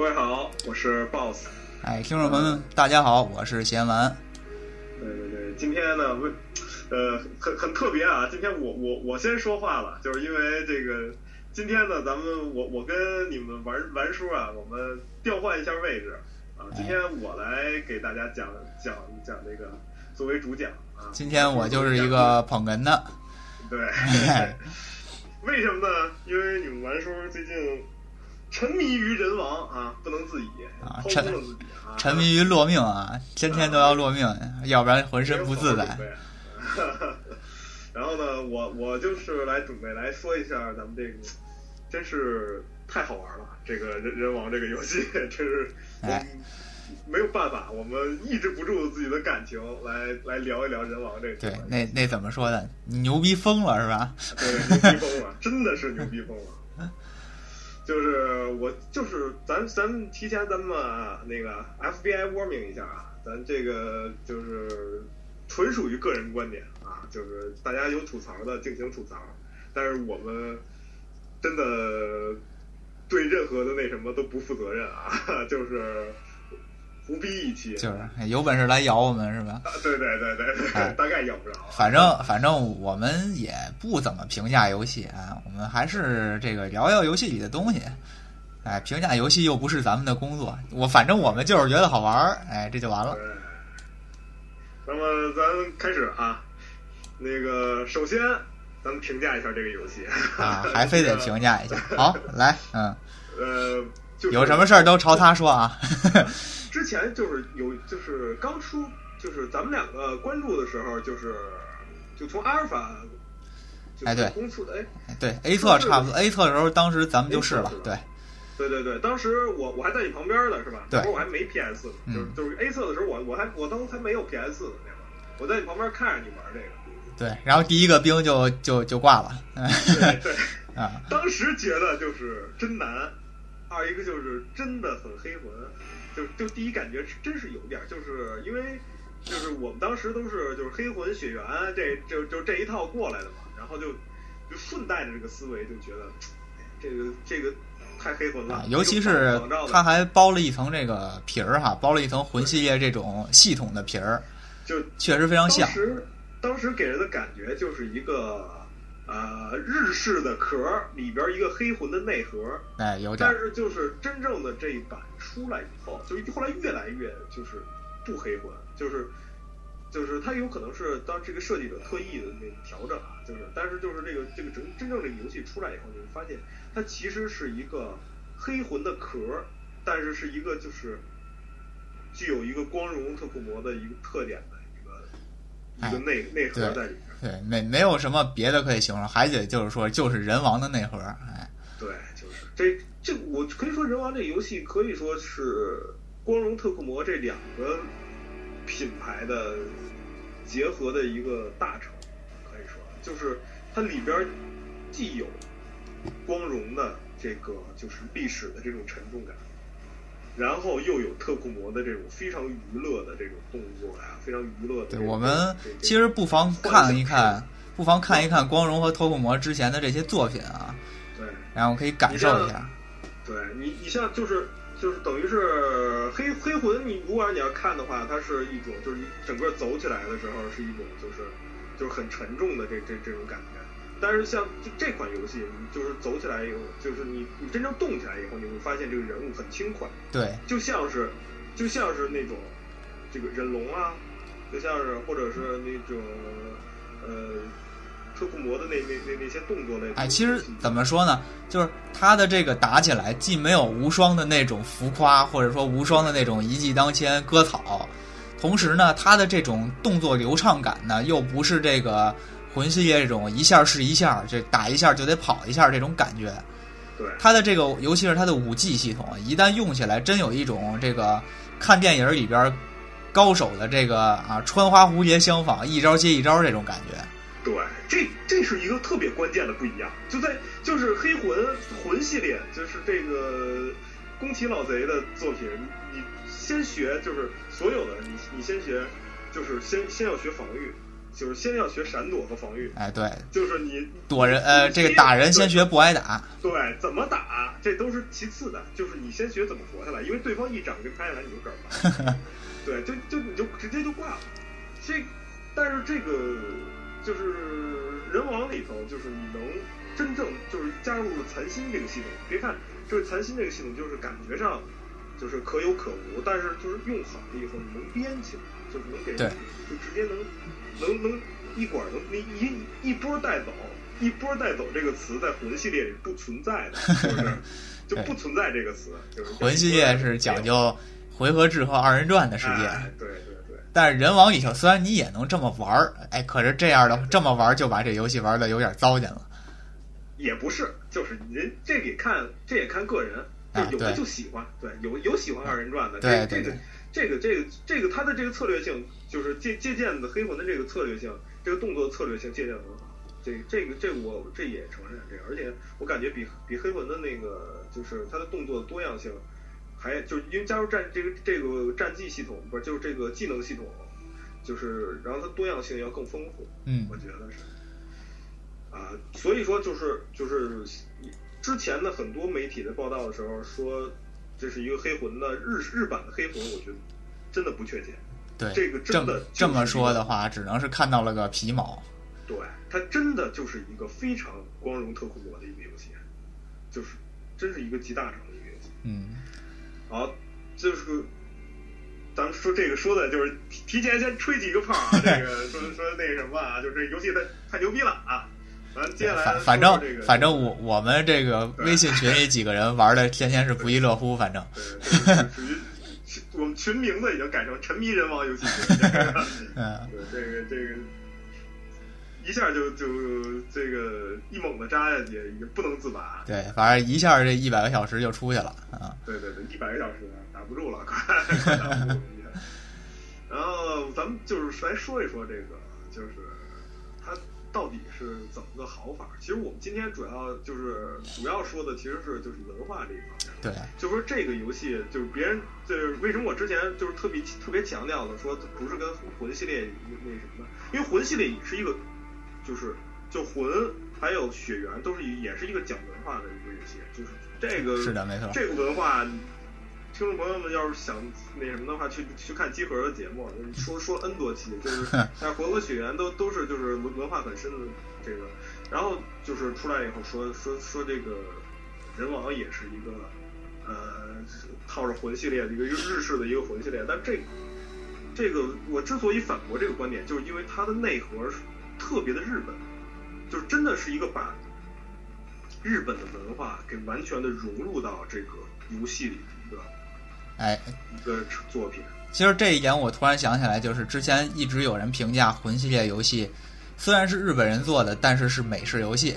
各位好，我是 BOSS。哎，听众朋友们，大家好，我是贤文。对对对，今天呢，为呃很很特别啊，今天我我我先说话了，就是因为这个今天呢，咱们我我跟你们玩玩叔啊，我们调换一下位置啊，今天我来给大家讲讲讲这个作为主讲啊。今天我就是一个捧哏的。对。为什么呢？因为你们玩叔最近沉迷于人亡啊，不能自已啊，沉沉迷于落命啊，天天都要落命，要不然浑身不自在。然后呢，我我就是来准备来说一下咱们这个，真是太好玩了，这个人人王这个游戏 真是。没有办法，我们抑制不住自己的感情，来来聊一聊人王这个。对，那那怎么说的？牛逼疯了是吧？对，牛逼疯了，真的是牛逼疯了。就是我，就是咱咱提前咱们那个 FBI warning 一下啊，咱这个就是纯属于个人观点啊，就是大家有吐槽的尽情吐槽，但是我们真的对任何的那什么都不负责任啊，就是。胡逼一期，就是有本事来咬我们是吧？对对对对对，大概咬不着。反正反正我们也不怎么评价游戏啊，我们还是这个聊聊游戏里的东西。哎，评价游戏又不是咱们的工作，我反正我们就是觉得好玩儿，哎，这就完了。那么咱开始啊，那个首先咱们评价一下这个游戏啊，还非得 评价一下。好，来，嗯，呃，有什么事儿都朝他说啊。之前就是有，就是刚出，就是咱们两个关注的时候，就是就从阿尔法，哎对，公出的哎，对 A 测差不多 A 测的时候，当时咱们就是了，对，对对对，当时我我还在你旁边呢，是吧？对，我还没 PS，就是就是 A 测的时候，我我还我当时还没有 PS 呢，那会儿，我在你旁边看着你玩这个，对，然后第一个兵就就就挂了，对对。啊，当时觉得就是真难，二一个就是真的很黑魂。就就第一感觉真是有点，就是因为就是我们当时都是就是黑魂血缘这就就这一套过来的嘛，然后就就顺带着这个思维就觉得这个这个太黑魂了，尤其是他还包了一层这个皮儿哈，包了一层魂系列这种系统的皮儿，就确实非常像。当时当时给人的感觉就是一个。呃，日式的壳里边一个黑魂的内核，哎，有点。但是就是真正的这一版出来以后，就是后来越来越就是不黑魂，就是就是它有可能是当这个设计者特意的那调整啊，就是但是就是这个这个真真正这个游戏出来以后，你会发现它其实是一个黑魂的壳，但是是一个就是具有一个光荣特库摩的一个特点的一个一个内内核在里面。对，没没有什么别的可以形容，还得就是说，就是人王的内核，哎，对，就是这这，我可以说人王这游戏可以说是光荣特库摩这两个品牌的结合的一个大成，可以说，就是它里边既有光荣的这个就是历史的这种沉重感。然后又有特库摩的这种非常娱乐的这种动作呀，非常娱乐的。对，我们其实不妨看一看，不妨看一看光荣和特库摩之前的这些作品啊。对。然后可以感受一下。对你，你像就是就是等于是黑黑魂，你如果你要看的话，它是一种就是你整个走起来的时候是一种就是就是很沉重的这这这种感觉。但是像就这款游戏，你就是走起来以后，就是你你真正动起来以后，你会发现这个人物很轻快，对，就像是就像是那种这个忍龙啊，就像是或者是那种呃特库摩的那那那那些动作类。哎，其实怎么说呢？就是他的这个打起来，既没有无双的那种浮夸，或者说无双的那种一骑当千割草，同时呢，他的这种动作流畅感呢，又不是这个。魂系列这种一下是一下，这打一下就得跑一下这种感觉，对它的这个，尤其是它的武技系统，一旦用起来，真有一种这个看电影里边高手的这个啊穿花蝴蝶相仿，一招接一招这种感觉。对，这这是一个特别关键的不一样，就在就是黑魂魂系列，就是这个宫崎老贼的作品，你先学就是所有的你你先学就是先先要学防御。就是先要学闪躲和防御，哎，对，就是你躲人，呃，这个打人先学不挨打，对，怎么打这都是其次的，就是你先学怎么活下来，因为对方一掌就拍下来你就嗝儿了，对，就就你就直接就挂了。这但是这个就是人王里头，就是你能真正就是加入了残心这个系统，别看就是残心这个系统就是感觉上就是可有可无，但是就是用好了以后你能编起来，就是能给人就直接能能能一管能那一一波带走，一波带走这个词在魂系列里不存在的，是不是？就不存在这个词，就是魂系列是讲究回合制和二人转的世界，哎对对对。但是人王里头虽然你也能这么玩儿，哎，可是这样的这么玩儿就把这游戏玩的有点糟践了。也不是，就是人这也看这也看个人，就啊有的就喜欢，对，有有喜欢二人转的，对对这这个这个这个这个它的这个策略性，就是借借鉴的黑魂的这个策略性，这个动作策略性借鉴的很好。这这个这个我这也承认这个，而且我感觉比比黑魂的那个就是它的动作多样性，还就是因为加入战这个这个战技系统，不是就是这个技能系统，就是然后它多样性要更丰富。嗯我觉得是。啊，所以说就是就是之前的很多媒体的报道的时候说，这是一个黑魂的日日版的黑魂，我觉得真的不确切。对，这个这么真的这么说的话，只能是看到了个皮毛。对，它真的就是一个非常光荣特库摩的一个游戏，就是真是一个集大成的一个游戏。嗯，好，就是咱们说这个说的就是提提前先吹几个泡啊，这个 说说那个什么啊，就这游戏太太牛逼了啊。咱接下来反反正反正我我们这个微信群里几个人玩的天天是不亦乐乎，反正属于是我们群名字已经改成“沉迷人王游戏群 ”，这个嗯，对这个这个一下就就这个一猛子扎下去，也不能自拔。对，反正一下这一百个小时就出去了啊。对对对，一百个小时打不住了，快 快打不住。然后咱们就是来说一说这个，就是它到底是怎么个好法？其实我们今天主要就是主要说的其实是就是文化这一方面。对，就说这个游戏，就是别人就是为什么我之前就是特别特别强调的说不是跟魂系列那什么，因为魂系列也是一个，就是就魂还有血缘都是也是一个讲文化的一个游戏，就是这个是的，没错。这个文化，听众朋友们要是想那什么的话，去去看集合的节目，说说 N 多期，就是但魂和血缘都都是就是文文化很深的这个，然后就是出来以后说说说这个人王也是一个呃套着魂系列的一个日式的一个魂系列，但这个这个我之所以反驳这个观点，就是因为它的内核是特别的日本，就是真的是一个把日本的文化给完全的融入到这个游戏里哎，一个作品。其实这一点我突然想起来，就是之前一直有人评价魂系列游戏，虽然是日本人做的，但是是美式游戏。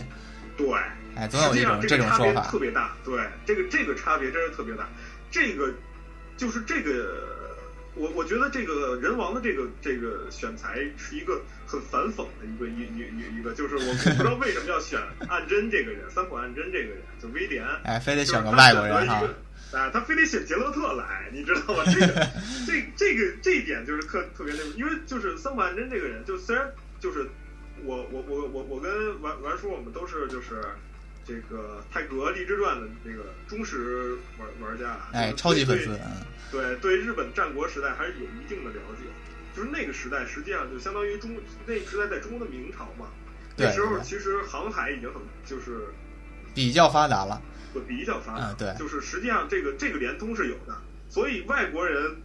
对，哎，总有一种这种说法。特别大。对，这个这个差别真是特别大。这个就是这个，我我觉得这个人王的这个这个选材是一个很反讽的一个一一一一个，就是我我不知道为什么要选 岸真这个人，三浦岸真这个人，就威廉。哎，非得选个外国人哈。啊，他非得写杰洛特来，你知道吗？这个这这个这一点就是特特别那个，因为就是三浦岸真这个人，就虽然就是我我我我我跟玩玩叔我们都是就是这个泰格励志传的这个忠实玩玩家，哎，超级粉丝。嗯对对日本战国时代还是有一定的了解。就是那个时代，实际上就相当于中那个时代在中国的明朝嘛。那时候其实航海已经很就是比较发达了。会比较发达，嗯对。就是实际上这个这个联通是有的，所以外国人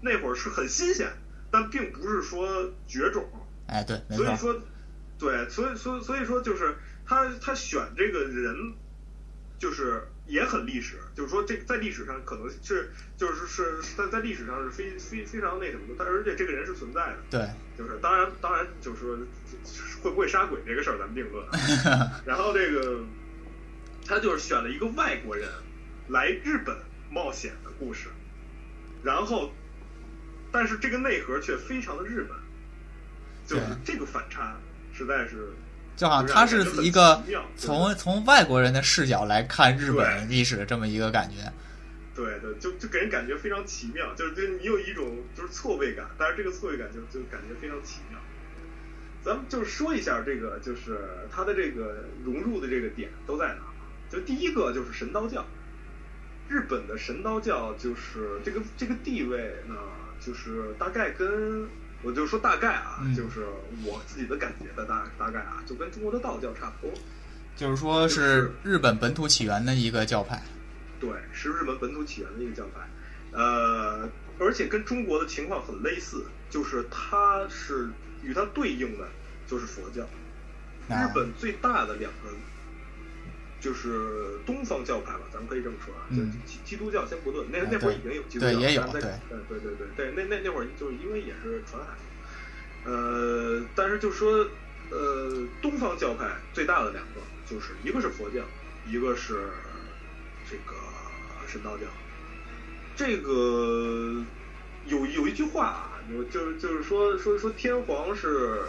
那会儿是很新鲜，但并不是说绝种，哎，对，所以说，对，所以所以所以说就是他他选这个人，就是也很历史，就是说这在历史上可能是就是是是在在历史上是非非非常那什么的，但而且这个人是存在的，对，就是当然当然就是说会不会杀鬼这个事儿咱们定论啊，然后这个他就是选了一个外国人来日本冒险的故事，然后但是这个内核却非常的日本，就是这个反差实在是就好像他是一个从从外国人的视角来看日本历史的这么一个感觉。对对，就就给人感觉非常奇妙，就是就你有一种就是错位感，但是这个错位感就就感觉非常奇妙。咱们就是说一下这个，就是它的这个融入的这个点都在哪儿？就第一个就是神道教，日本的神道教就是这个这个地位呢，就是大概跟我就说大概啊，嗯就是我自己的感觉的大大概啊，就跟中国的道教差不多。就是说是日本本土起源的一个教派。对，是日本本土起源的一个教派，呃，而且跟中国的情况很类似，就是它是与它对应的就是佛教。啊日本最大的两个就是东方教派吧，咱们可以这么说啊，就嗯基基督教先不论，那啊那会儿已经有基督教，对也有对。对对对对，那那那会儿就是因为也是传海，呃，但是就说呃，东方教派最大的两个就是一个是佛教，一个是这个神道教。这个有有一句话啊，有就是就是说说说天皇是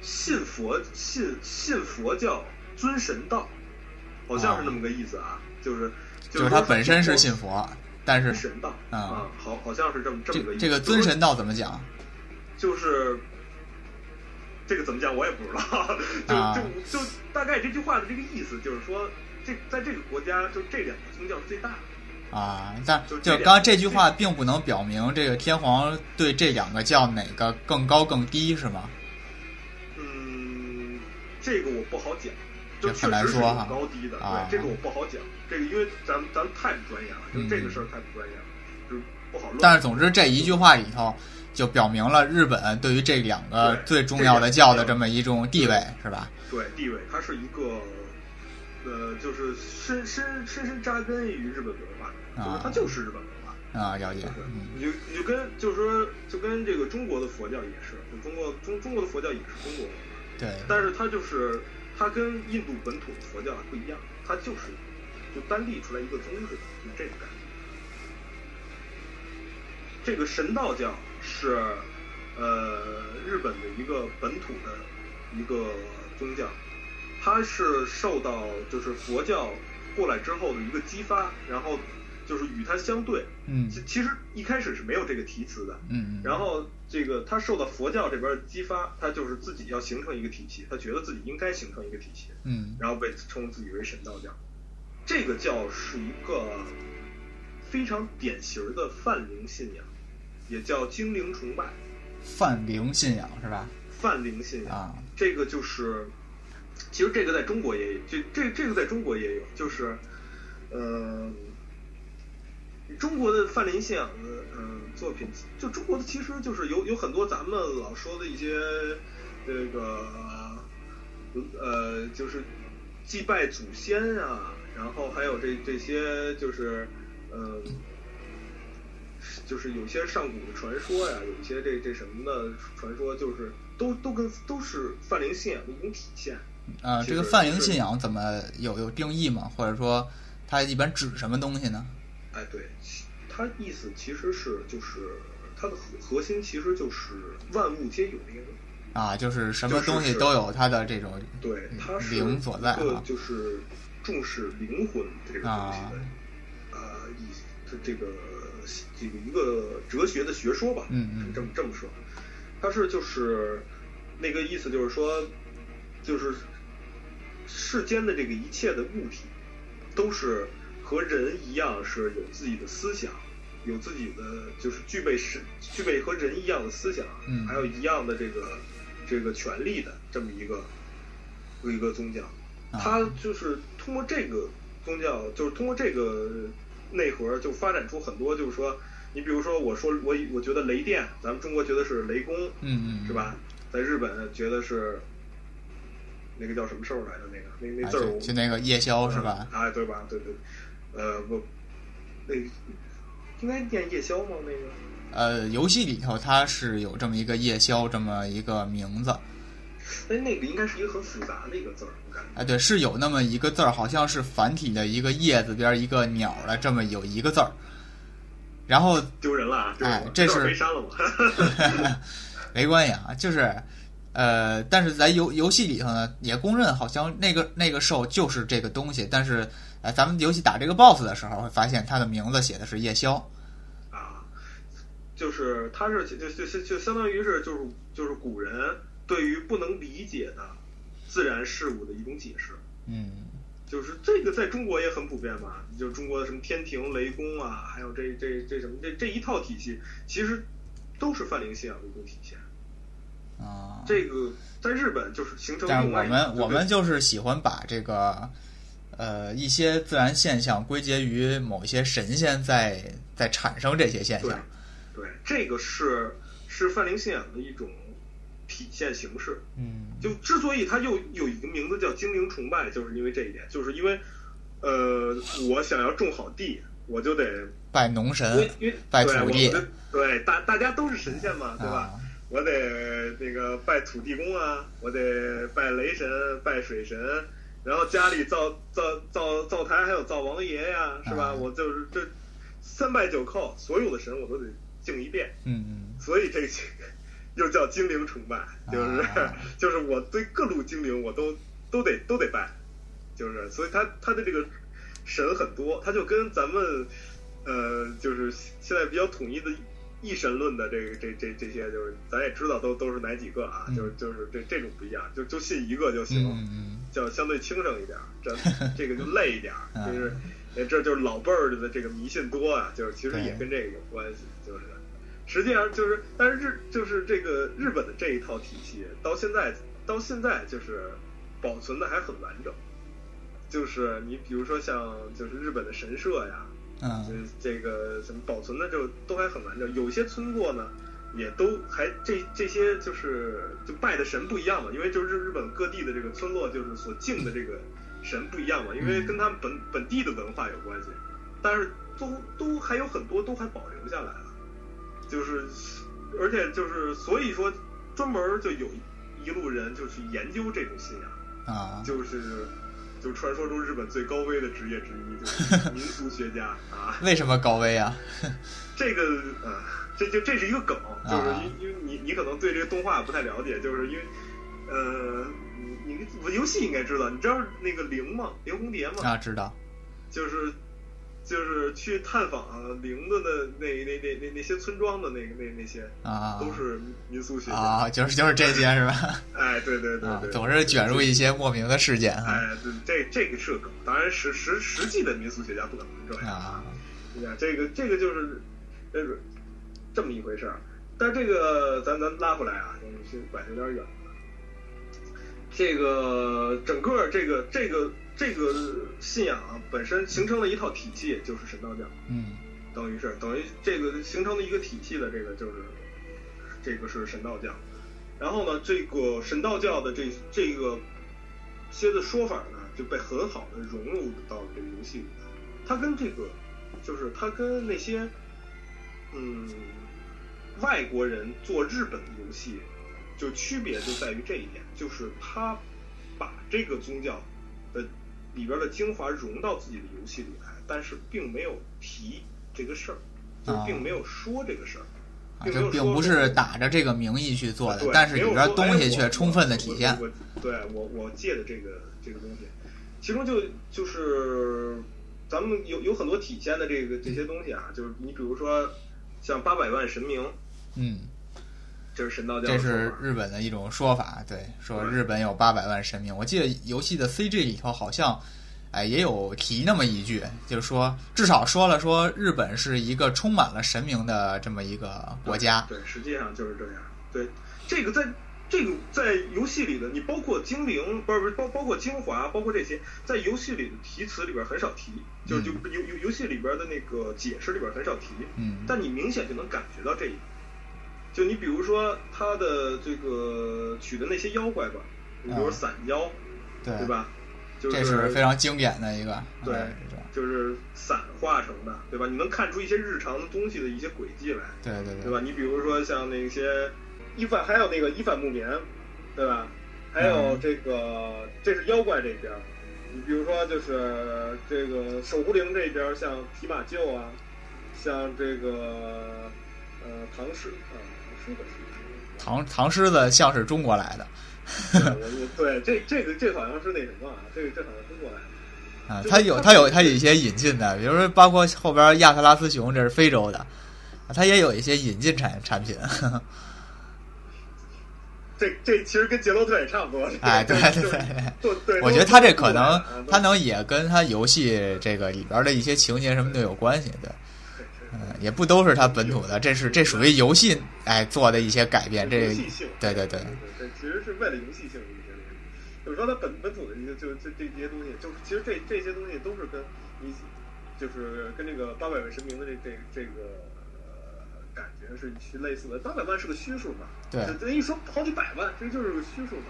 信佛信信佛教尊神道，好像是那么个意思啊，就是就是他本身是信佛，但是神道啊啊，好好像是这么这这么个意思。这个尊神道怎么讲？就是这个怎么讲我也不知道，就啊就就大概这句话的这个意思就是说，这在这个国家就这两个宗教是最大的。啊，但就就刚刚这句话并不能表明这个天皇对这两个教哪个更高更低，是吗？嗯，这个我不好讲，就确实是有很难说哈高低的，啊对，这个我不好讲，这个因为咱们咱们太不专业了，就嗯这个事儿太不专业了，就是不好论。但是总之这一句话里头就表明了日本对于这两个最重要的教的这么一种地位，是吧？对地位，它是一个呃，就是深深深深扎根于日本文化，就是啊它就是日本文化。啊，了解，嗯你就你就跟就是说就跟这个中国的佛教也是，就中国中中国的佛教也是中国文化，对，但是它就是它跟印度本土的佛教不一样，它就是就单立出来一个宗似的，就这个概念。这个神道教是呃日本的一个本土的一个宗教，它是受到就是佛教过来之后的一个激发，然后就是与它相对。嗯其其实一开始是没有这个题词的，嗯，然后这个他受到佛教这边的激发，他就是自己要形成一个体系，他觉得自己应该形成一个体系，嗯然后被称自己为神道教。这个教是一个非常典型的泛灵信仰，也叫精灵崇拜。泛灵信仰是吧？泛灵信仰，啊，这个就是，其实这个在中国也有，这这这个在中国也有，就是，呃，中国的范林信仰的嗯、作品，就中国的其实就是有有很多咱们老说的一些这个呃，就是祭拜祖先啊，然后还有这这些就是嗯。就是有些上古的传说呀，有一些这这什么的传说，就是都都跟都是泛灵信仰的一种体现。呃，这个泛灵信仰怎么有有定义吗？或者说它一般指什么东西呢？哎，对，其它意思其实是就是它的核核心其实就是万物皆有灵。啊，就是什么东西都有它的这种对，它是灵所在一个啊就是重视灵魂这个东西啊的，呃，意思这这个这个一个哲学的学说吧，嗯嗯这么这么说，它是就是那个意思就是说，就是世间的这个一切的物体都是和人一样是有自己的思想。有自己的就是具备是具备和人一样的思想，嗯还有一样的这个这个权利的这么一个一个宗教，啊它就是通过这个宗教，就是通过这个内核，就发展出很多，就是说，你比如说，我说我我觉得雷电，咱们中国觉得是雷公，嗯嗯是？吧？在日本觉得是那个叫什么兽来着？那个那那啊字儿就那个夜宵是吧？啊，对吧？对对，呃不，那应该念夜宵吗？那个呃，游戏里头它是有这么一个夜宵这么一个名字，哎，那个应该是一个很复杂的一个字儿，我感觉。哎，对，是有那么一个字儿，好像是繁体的一个叶子边儿一个鸟的这么有一个字儿，然后丢人了啊！哎这是没删了吗？没关系啊，就是，呃，但是在游游戏里头呢，也公认好像那个那个兽就是这个东西，但是，呃，咱们游戏打这个 BOSS 的时候会发现它的名字写的是夜宵，啊，就是它是就就就就相当于是就是就是古人对于不能理解的自然事物的一种解释。嗯就是这个在中国也很普遍吧，就是中国的什么天庭、雷公啊，还有这这这什么这这一套体系，其实都是泛灵信仰的一种体现。啊，这个在日本就是形成但我们我们就是喜欢把这个呃一些自然现象归结于某一些神仙在在产生这些现象。对，这个是是泛灵信仰的一种体现形式。嗯就之所以它又有一个名字叫精灵崇拜，就是因为这一点，就是因为呃，我想要种好地，我就得拜农神因为拜对土地对大大家都是神仙嘛，对吧？啊我得那个拜土地公啊，我得拜雷神、拜水神，然后家里灶灶灶灶台还有灶王爷呀，是吧？啊。我就是这三拜九叩，所有的神我都得敬一遍，嗯嗯。所以这个又叫精灵崇拜，就是、啊 就是我对各路精灵我都都得都得拜，就是所以他他的这个神很多，他就跟咱们呃就是现在比较统一的一神论的这个这这这些，就是咱也知道都都是哪几个啊，嗯。就是就是这这种不一样，就就信一个就嗯行，嗯。叫相对轻省一点儿，这 这个就累一点就是呃这就是老辈儿的这个迷信多啊，就是其实也跟这个有关系，就是。实际上就是，但是日就是这个日本的这一套体系到现在到现在就是保存的还很完整，就是你比如说像就是日本的神社呀，嗯就是这个什么保存的就都还很完整。有些村落呢，也都还这这些就是就拜的神不一样嘛，因为就是日本各地的这个村落就是所敬的这个神不一样嘛，因为跟他们本本地的文化有关系，但是都都还有很多都还保留下来了，就是而且就是所以说专门就有一路人就去研究这种信仰。啊就是就传说中日本最高危的职业之一，就是民俗学家 啊。为什么高危啊？这个呃，这就这是一个梗，就是啊因因为你你可能对这个动画不太了解，就是因为呃，你你游戏应该知道，你知道那个灵吗？灵红蝶吗？啊，知道就是就是去探访灵的的那那那那那些村庄的那个那那些，啊都是民俗学家。啊，就是 就是这些是吧？哎，对对对总是卷入一些莫名的事件哈哎，对，这这个是个梗，当然实实实际的民俗学家不可能这样啊。你看这个这个就是这是这么一回事儿，但这个咱咱拉回来啊，就是拐的有点远了。这个整个这个这个这个信仰啊，本身形成了一套体系，就是神道教，嗯等于是等于这个形成了一个体系的这个就是这个是神道教。然后呢，这个神道教的这这个些的说法呢，就被很好的融入到了这个游戏里来。它跟这个就是它跟那些嗯外国人做日本的游戏，就区别就在于这一点，就是他把这个宗教的里边的精华融到自己的游戏里来，但是并没有提这个事儿，就是并没有说这个事儿。啊，并没有就并不是打着这个名义去做的对，但是里边东西却充分的体现我。我对我我借的这个这个东西，其中就就是咱们有有很多体现的这个这些东西啊，就是你比如说像八百万神明，嗯，这是神道教这是日本的一种说法，对，说日本有八百万神明。我记得游戏的 CG 里头好像，哎，也有提那么一句，就是说至少说了说日本是一个充满了神明的这么一个国家。对，实际上就是这样。对，这个在这个在游戏里的，你包括精灵，不是不是包包括精华，包括这些，在游戏里的题词里边很少提，就是就游游游戏里边的那个解释里边很少提。嗯但你明显就能感觉到这一点。就你比如说他的这个取的那些妖怪吧，你比如说啊伞妖，对对？吧？就是这是非常经典的一个。对哎就是散化成的，对吧？你能看出一些日常的东西的一些轨迹来，对对对吧？你比如说像那些伊凡，还有那个伊凡木棉，对吧？还有嗯这个，这是妖怪这边儿。你比如说，就是这个守护灵这边儿，像提马厩啊，像这个呃唐诗啊，唐。唐唐狮子像是中国来的对，这这个这好像是那什么啊，这个这好像是过来的。啊，就是它有它它有它有一些引进的，比如说包括后边亚特拉斯熊，这是非洲的它也有一些引进产产品。这这其实跟杰洛特也差不多。哎，对对对对，我觉得他这可能，他能也跟他游戏这个里边的一些情节什么的有关系，对。嗯，也不都是他本土的，这是这属于游戏哎做的一些改变。这游戏性，对对对。这其实是为了游戏性的一些东西。就是说，它本本土的一些，就这这些东西，就是其实这这些东西都是跟你，就是跟这个八百万神明的这这这个。感觉是是类似的，八百万是个虚数嘛？对，这一说好几百万，这就是个虚数嘛，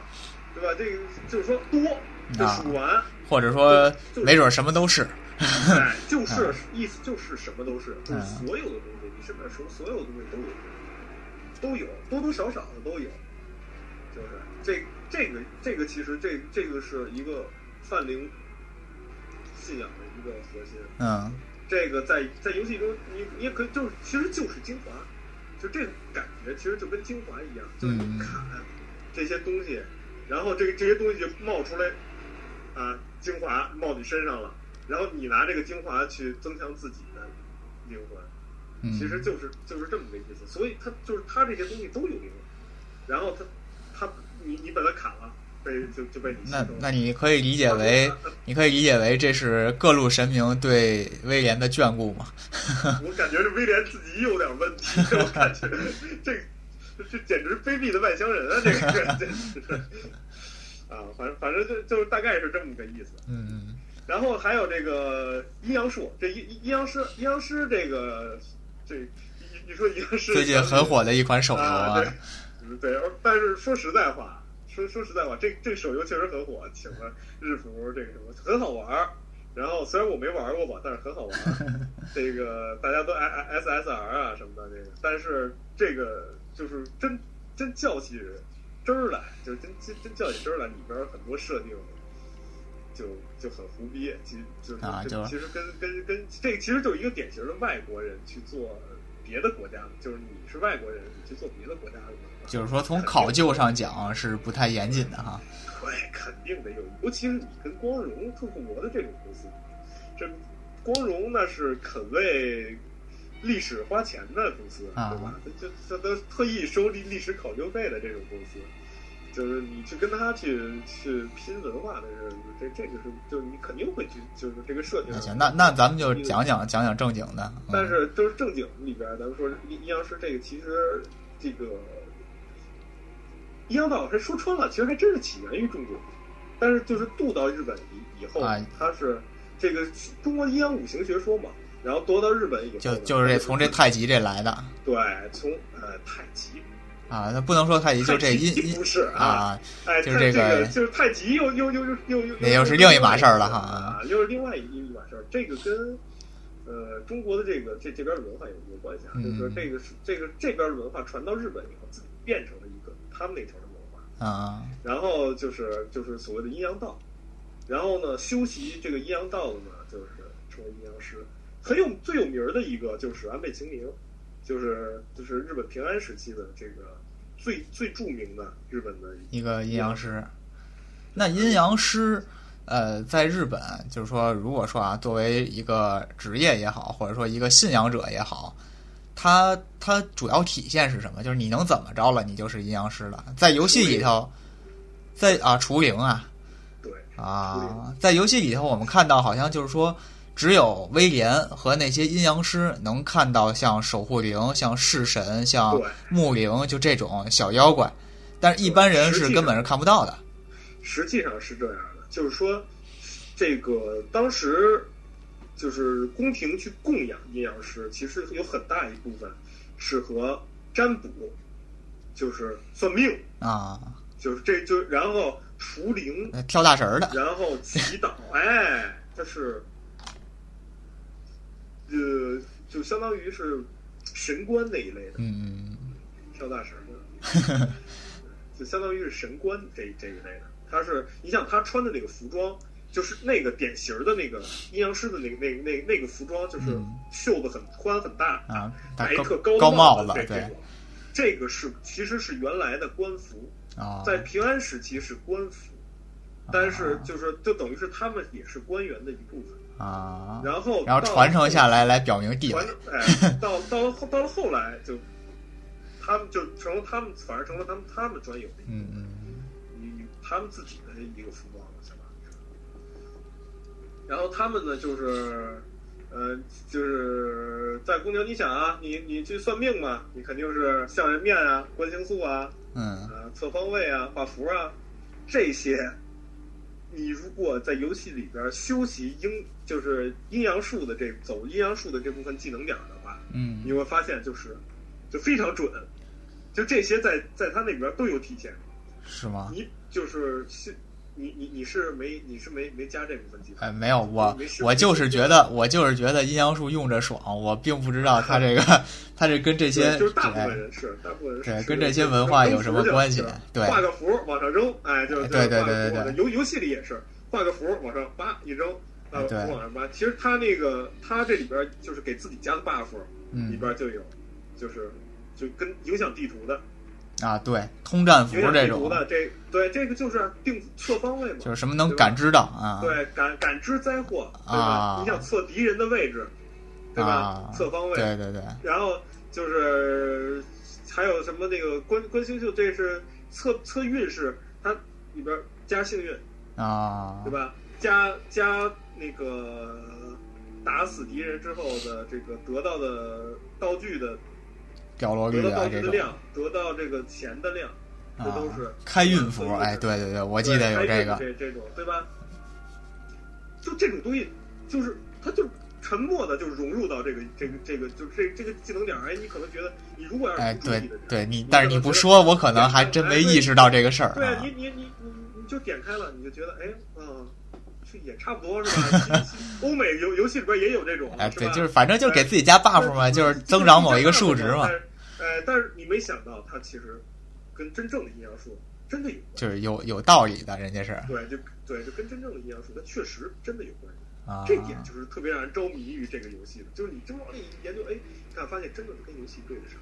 对吧？这个就是说多就数不完，或者说没准什么都是，哎，就是意思就是什么都是，就是所有的东西，你身边所所有的东西都有，都有多多少少的都有，就是这这个这个其实这这个是一个泛灵信仰的一个核心，嗯。这个在在游戏中，你你也可以就是其实就是精华，就这感觉其实就跟精华一样，就是你砍这些东西，然后这个这些东西就冒出来啊，精华冒你身上了，然后你拿这个精华去增强自己的灵魂，其实就是就是这么个意思。所以它就是它这些东西都有灵魂，然后它它你你把它砍了。被就就被你那那你可以理解为，你可以理解为这是各路神明对威廉的眷顾吗？我感觉这威廉自己有点问题，我感觉这这简直卑鄙的外乡人啊！这个真是啊，反正反正就就是大概是这么个意思。嗯嗯。然后还有这个阴阳术，这阴阴阳师阴阳师这个这你说阴阳师最近很火的一款手游啊，对，但是说实在话。说说实在话，这这手游确实很火，请了日服，这个什么很好玩儿。然后虽然我没玩过吧，但是很好玩儿。这个大家都 S S R 啊什么的，这个，但是这个就是真真叫起真儿来，就真真真叫起真儿来，里边很多设定就就很胡逼，其实就是其实跟跟跟这其实就是一个典型的外国人去做别的国家的，就是你是外国人，你去做别的国家的。就是说，从考究上讲是不太严谨的哈。对，肯定得有，尤其是你跟光荣、兔兔国的这种公司，这光荣那是肯为历史花钱的公司，对吧？这这都特意收历历史考究费的这种公司，就是你去跟他去去拼文化的人，这这个是，就是你肯定会去，就是这个设定。那行，那那咱们就讲讲讲讲正经的。但是就是正经里边，咱们说阴阳师这个，其实这个。阴阳道，还说穿了，其实还真是起源于中国，但是就是渡到日本以以后，它是这个中国阴阳五行学说嘛，然后夺到日本以后，就就是这从这太极这来的。对，从呃太极啊，那不能说太极，就这阴不是啊，哎，就是这个就是太极又又又又又又那又是另一码事儿了哈，啊又是另外一一码事儿。这个跟呃中国的这个这这边的文化有有关系啊，就是说这个是这个这边的文化传到日本以后，自己变成了一个。他们那头的文化啊，然后就是就是所谓的阴阳道，然后呢，修习这个阴阳道的呢，就是成为阴阳师。很有最有名的一个就是安倍晴明，就是就是日本平安时期的这个最最著名的日本的一个阴阳师。那阴阳师，呃，在日本就是说，如果说啊，作为一个职业也好，或者说一个信仰者也好。它它主要体现是什么？就是你能怎么着了，你就是阴阳师了。在游戏里头，在啊除灵啊，对啊，在游戏里头，我们看到好像就是说，只有威廉和那些阴阳师能看到像守护灵、像式神、像木灵就这种小妖怪，但是一般人是根本是看不到的。实际上是这样的，就是说，这个当时。就是宫廷去供养阴阳师，其实有很大一部分是和占卜，就是算命啊，就是这就然后除灵、跳大神的，然后祈祷，哎，它是，呃，就相当于是神官那一类的，嗯，跳大神的，就相当于是神官这这一类的。他是你想他穿的那个服装。就是那个典型的那个阴阳师的那个那那那个服装，就是袖子很宽很大啊，戴一特高帽子，对，这个是其实是原来的官服啊，在平安时期是官服，但是就是就等于是他们也是官员的一部分，啊，然后然后传承下来来表明地位传，哎，到到后到了后来就，他们就成了他们，反而成了他们他们专有的一嗯嗯一他们自己的一个服装了，相当于是。然后他们呢，就是，呃，就是在公牛，你想啊，你你去算命嘛，你肯定是相人面啊、观星宿啊、嗯啊测方位啊、画符啊这些。你如果在游戏里边修习阴，就是阴阳术的这走阴阳术的这部分技能点的话，嗯你会发现就是就非常准，就这些在在他那里边都有体现。是吗？你就是是，你你你是没你是没没加这部分技能，哎，没有，我我就是觉得，我就是觉得阴阳术用着爽，我并不知道他这个，他这跟这些就是大部分人是大部分人是对跟这些文化有什么关系对画个符往上扔，哎，就对对对对对符游游戏里也是画个符往上叭一扔，画个符对往上叭。其实他那个他这里边就是给自己加的 buff 里嗯边就有，就是就跟影响地图的啊，对，通战服这种，的这对这个就是定测方位嘛，就是什么能感知到啊？对，感感知灾祸，对吧？啊你想测敌人的位置，对吧？啊，测方位，对对对，然后就是还有什么那个观观星宿，这是测测运势，它里边加幸运，啊对，吧？加加那个打死敌人之后的这个得到的道具的掉落率啊这种具的量，得到这个钱的量，这都是啊，开运符，哎，对对对，我记得有这个，这这种对吧？就这种东西，就是它就沉默的就融入到这个这个这个就这这个技能点儿。哎，你可能觉得你如果要是哎，对对，你你但是你不说，我可能还真没意识到这个事儿对啊，啊你。你你你你就点开了，你就觉得哎，嗯，这也差不多是吧？欧美游游戏里边也有这种，哎，对，就是反正就是给自己加 buff 嘛，就是增长某一个数值嘛但，是呃，但是你没想到它其实跟真正的阴阳术真的有关。就是有有道理的，人家是对，就对，就跟真正的阴阳术，它确实真的有关系。啊，这点就是特别让人着迷于这个游戏的，就是你真往里研究，哎，看发现真的跟游戏对得上，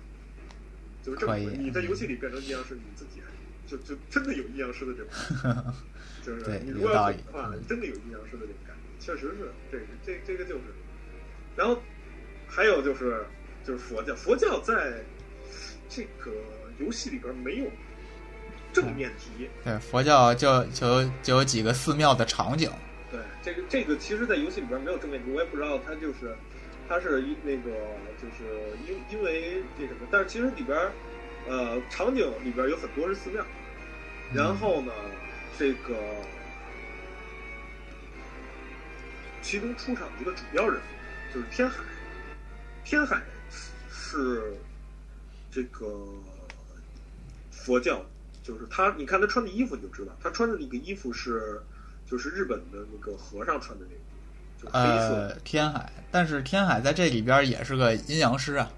就是这么你在游戏里变成阴阳师，你自己就就真的有阴阳师的这种 就是你如果要的话嗯，真的有阴阳师的这种感觉，确实是这个这这个就是，然后还有就是就是佛教，佛教在这个游戏里边没有正面题，对佛教就就就有几个寺庙的场景，对，这个这个其实，在游戏里边没有正面题，我也不知道它就是，它是一那个就是因因为这什么，但是其实里边，呃，场景里边有很多是寺庙，然后呢，这个其中出场的一个主要人物就是天海，天海是这个佛教，就是他，你看他穿的衣服你就知道，他穿的那个衣服是就是日本的那个和尚穿的那个，就黑色，天海，但是天海在这里边也是个阴阳师啊，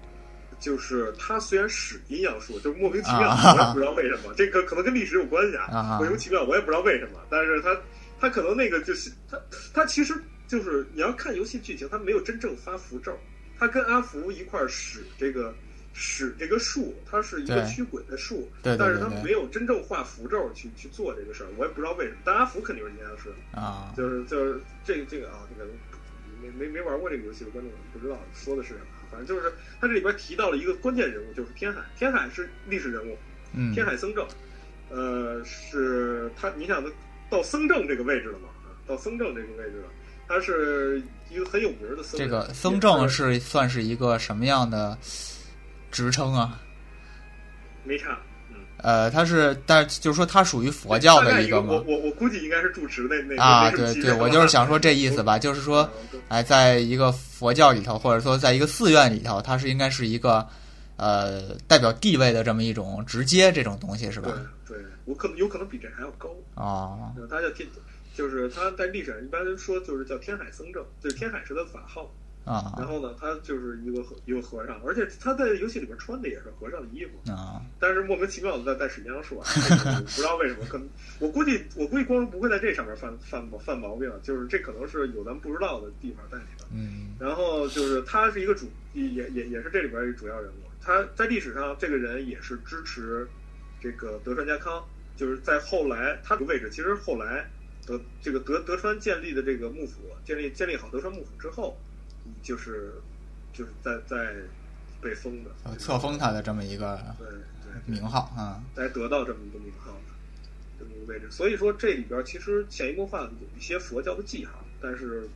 就是他虽然使阴阳术，就是莫名其妙，啊我也不知道为什么，这个可能跟历史有关系啊，啊莫名其妙，我也不知道为什么，但是他他可能那个就是他他其实就是你要看游戏剧情，他没有真正发符咒，他跟阿福一块儿使这个使这个术，它是一个驱鬼的术，对对对对但是他没有真正画符咒去去做这个事儿，我也不知道为什么，但阿福肯定是阴阳师，啊，就是就是这个这个啊，这个没没没玩过这个游戏的观众不知道说的是什么，反正就是他这里边提到了一个关键人物，就是天海。天海是历史人物，嗯，天海僧正，呃，是他，你想他到僧正这个位置了嘛？啊到僧正这个位置了，他是一个很有名的僧。这个僧正是算是一个什么样的职称啊？没差，嗯，呃，他是，但是就是说他属于佛教的一个吗？我我我估计应该是住持那那啊，对对，我就是想说这意思吧，就是说，哎，在一个佛教里头，或者说在一个寺院里头，它是应该是一个呃代表地位的这么一种直接这种东西，是吧？对对，我可能有可能比这还要高。哦，呃他叫天，就是他在历史上一般说就是叫天海僧正，就是天海是他的法号。然啊后呢，他就是一个和一个和尚，而且他在游戏里边穿的也是和尚的衣服，啊，但是莫名其妙的在在使阴阳术啊，这个我不知道为什么，可能我估计我估计光荣不会在这上面犯犯犯毛病，就是这可能是有咱们不知道的地方在里头。嗯然后就是他是一个主，也也也是这里边一个主要人物。他在历史上，这个人也是支持这个德川家康，就是在后来他这个位置，其实后来德这个德德川建立的这个幕府，建立建立好德川幕府之后，你就是就是在在被封的，呃册封他的这么一个对对，名号啊。才得到这么一个名号的这么一个位置。所以说这里边其实潜移默化有一些佛教的记号，但是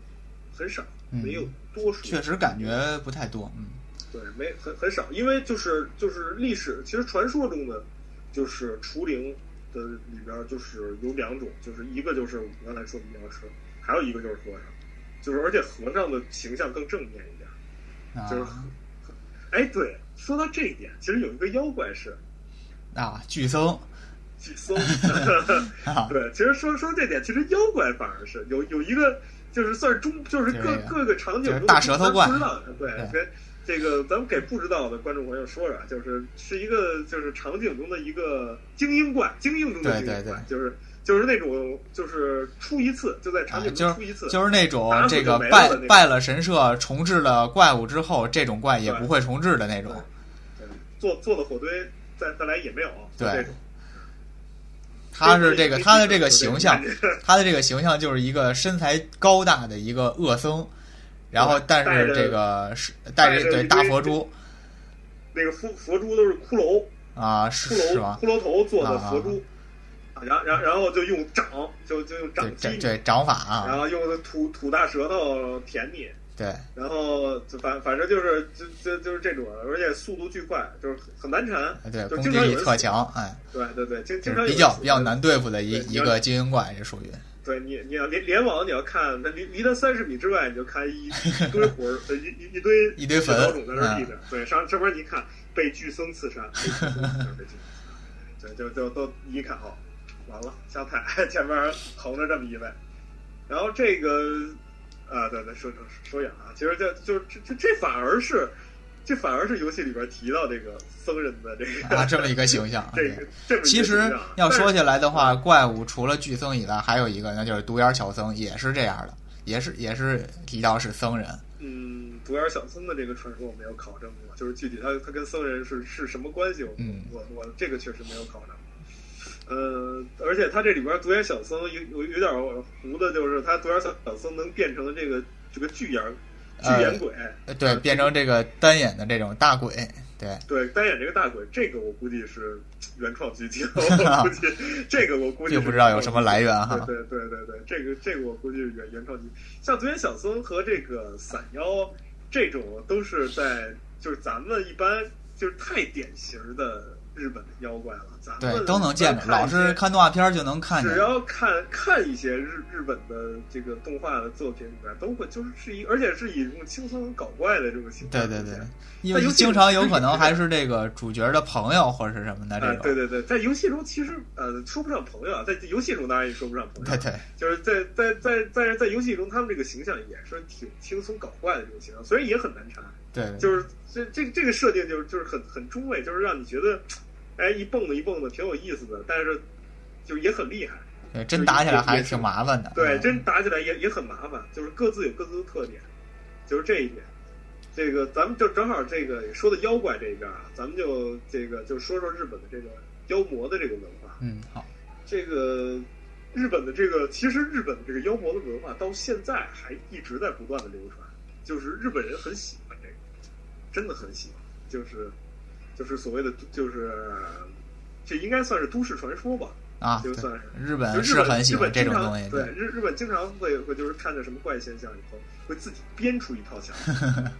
很少，嗯没有多数。确实感觉不太多，嗯对，没很很少，因为就是就是历史，其实传说中的就是除灵的里边就是有两种，就是一个就是我们刚才说的阴阳师，还有一个就是和尚，就是而且和尚的形象更正面一点。就是啊哎，对，说到这一点，其实有一个妖怪是啊，巨僧巨僧。啊，对，其实说说这点，其实妖怪反而是有有一个，就是算是中，就是各各个场景中就是大舌头怪不知道，对对，跟这个咱们给不知道的观众朋友说说啊，就是是一个就是场景中的一个精英怪，精英中的精英怪，就是就是那种就是出一次就在场就中出一次，就是那种这个败败了神社重置了怪物之后，这种怪也不会重置的那种。对做做的火堆再再来也没有，对。他是这个他的这个形象他的这个形象就是一个身材高大的一个恶僧，然后但是这个是带着对大佛珠那个佛佛珠都是骷髅，啊，骷是是髅吗？骷髅头做的啊佛珠，啊然然然后就用掌，就就用对掌击你，这这掌法啊，然后用吐吐大舌头舔你，对。然后就反反正就是就就就是这种，而且速度巨快，就是很很难缠，对，就经常有特强，哎，对对对，经经常有比较比较难对付的一一个精英怪，这属于。对你，你要联联网，你要看，那离离他三十米之外，你就看一一堆魂儿，呃一一一堆 一堆坟血种在那儿立嗯着。对，上这边你一看，被巨僧刺杀，被巨僧刺杀，被巨僧刺杀，就就就都一看哦，完了，下台前面横着这么一位，然后这个啊，对对，说说说远了啊，其实就就这这这反而是。这反而是游戏里边提到这个僧人的这个啊这么一个形象。这个这其实要说起来的话，怪物除了巨僧以外，还有一个那就是独眼小僧，也是这样的，也是也是提到是僧人。嗯，独眼小僧的这个传说我没有考证过，就是具体他他跟僧人是是什么关系，我嗯我我这个确实没有考证。呃，而且他这里边独眼小僧有有有点糊的，就是他独眼小小僧能变成这个这个巨眼巨眼鬼，呃对，变成这个单眼的这种大鬼，对，对单眼这个大鬼，这个我估计是原创剧情，我估计这个我估计不知道有什么来源哈。对对对对对，这个这个我估计是原原创剧，像独眼小僧和这个散妖这种都是在就是咱们一般就是太典型的日本的妖怪了，咱们对，都能见着，老是看动画片就能看见只。要看看一些日日本的这个动画的作品里边，都会就是是一，而且是以这种轻松搞怪的这种形对对对象出现。，因为经常有可能 还是这个主角的朋友或者是什么的啊这，种。对对对，在游戏中其实呃说不上朋友啊，在游戏中当然也说不上朋友，对对就是在在在在在游戏中，他们这个形象也是挺轻松搞怪的这种形象，所以也很难缠。对对，就是这这这个设定就是就是很很中位，就是让你觉得，哎，一蹦子一蹦子挺有意思的，但是就也很厉害。对真打起来还挺麻烦的。对，嗯真打起来也也很麻烦，就是各自有各自的特点，就是这一点。这个咱们就正好这个说的妖怪这一边啊，咱们就这个就说说日本的这个妖魔的这个文化。嗯好，这个日本的这个，其实日本的这个妖魔的文化到现在还一直在不断的流传，就是日本人很喜欢这个，真的很喜欢，就是就是所谓的就是这应该算是都市传说吧，啊，就算是。日本日本是很喜欢这种东西。日本经常对，日日本经常会会就是看着什么怪现象以后，会自己编出一套想法，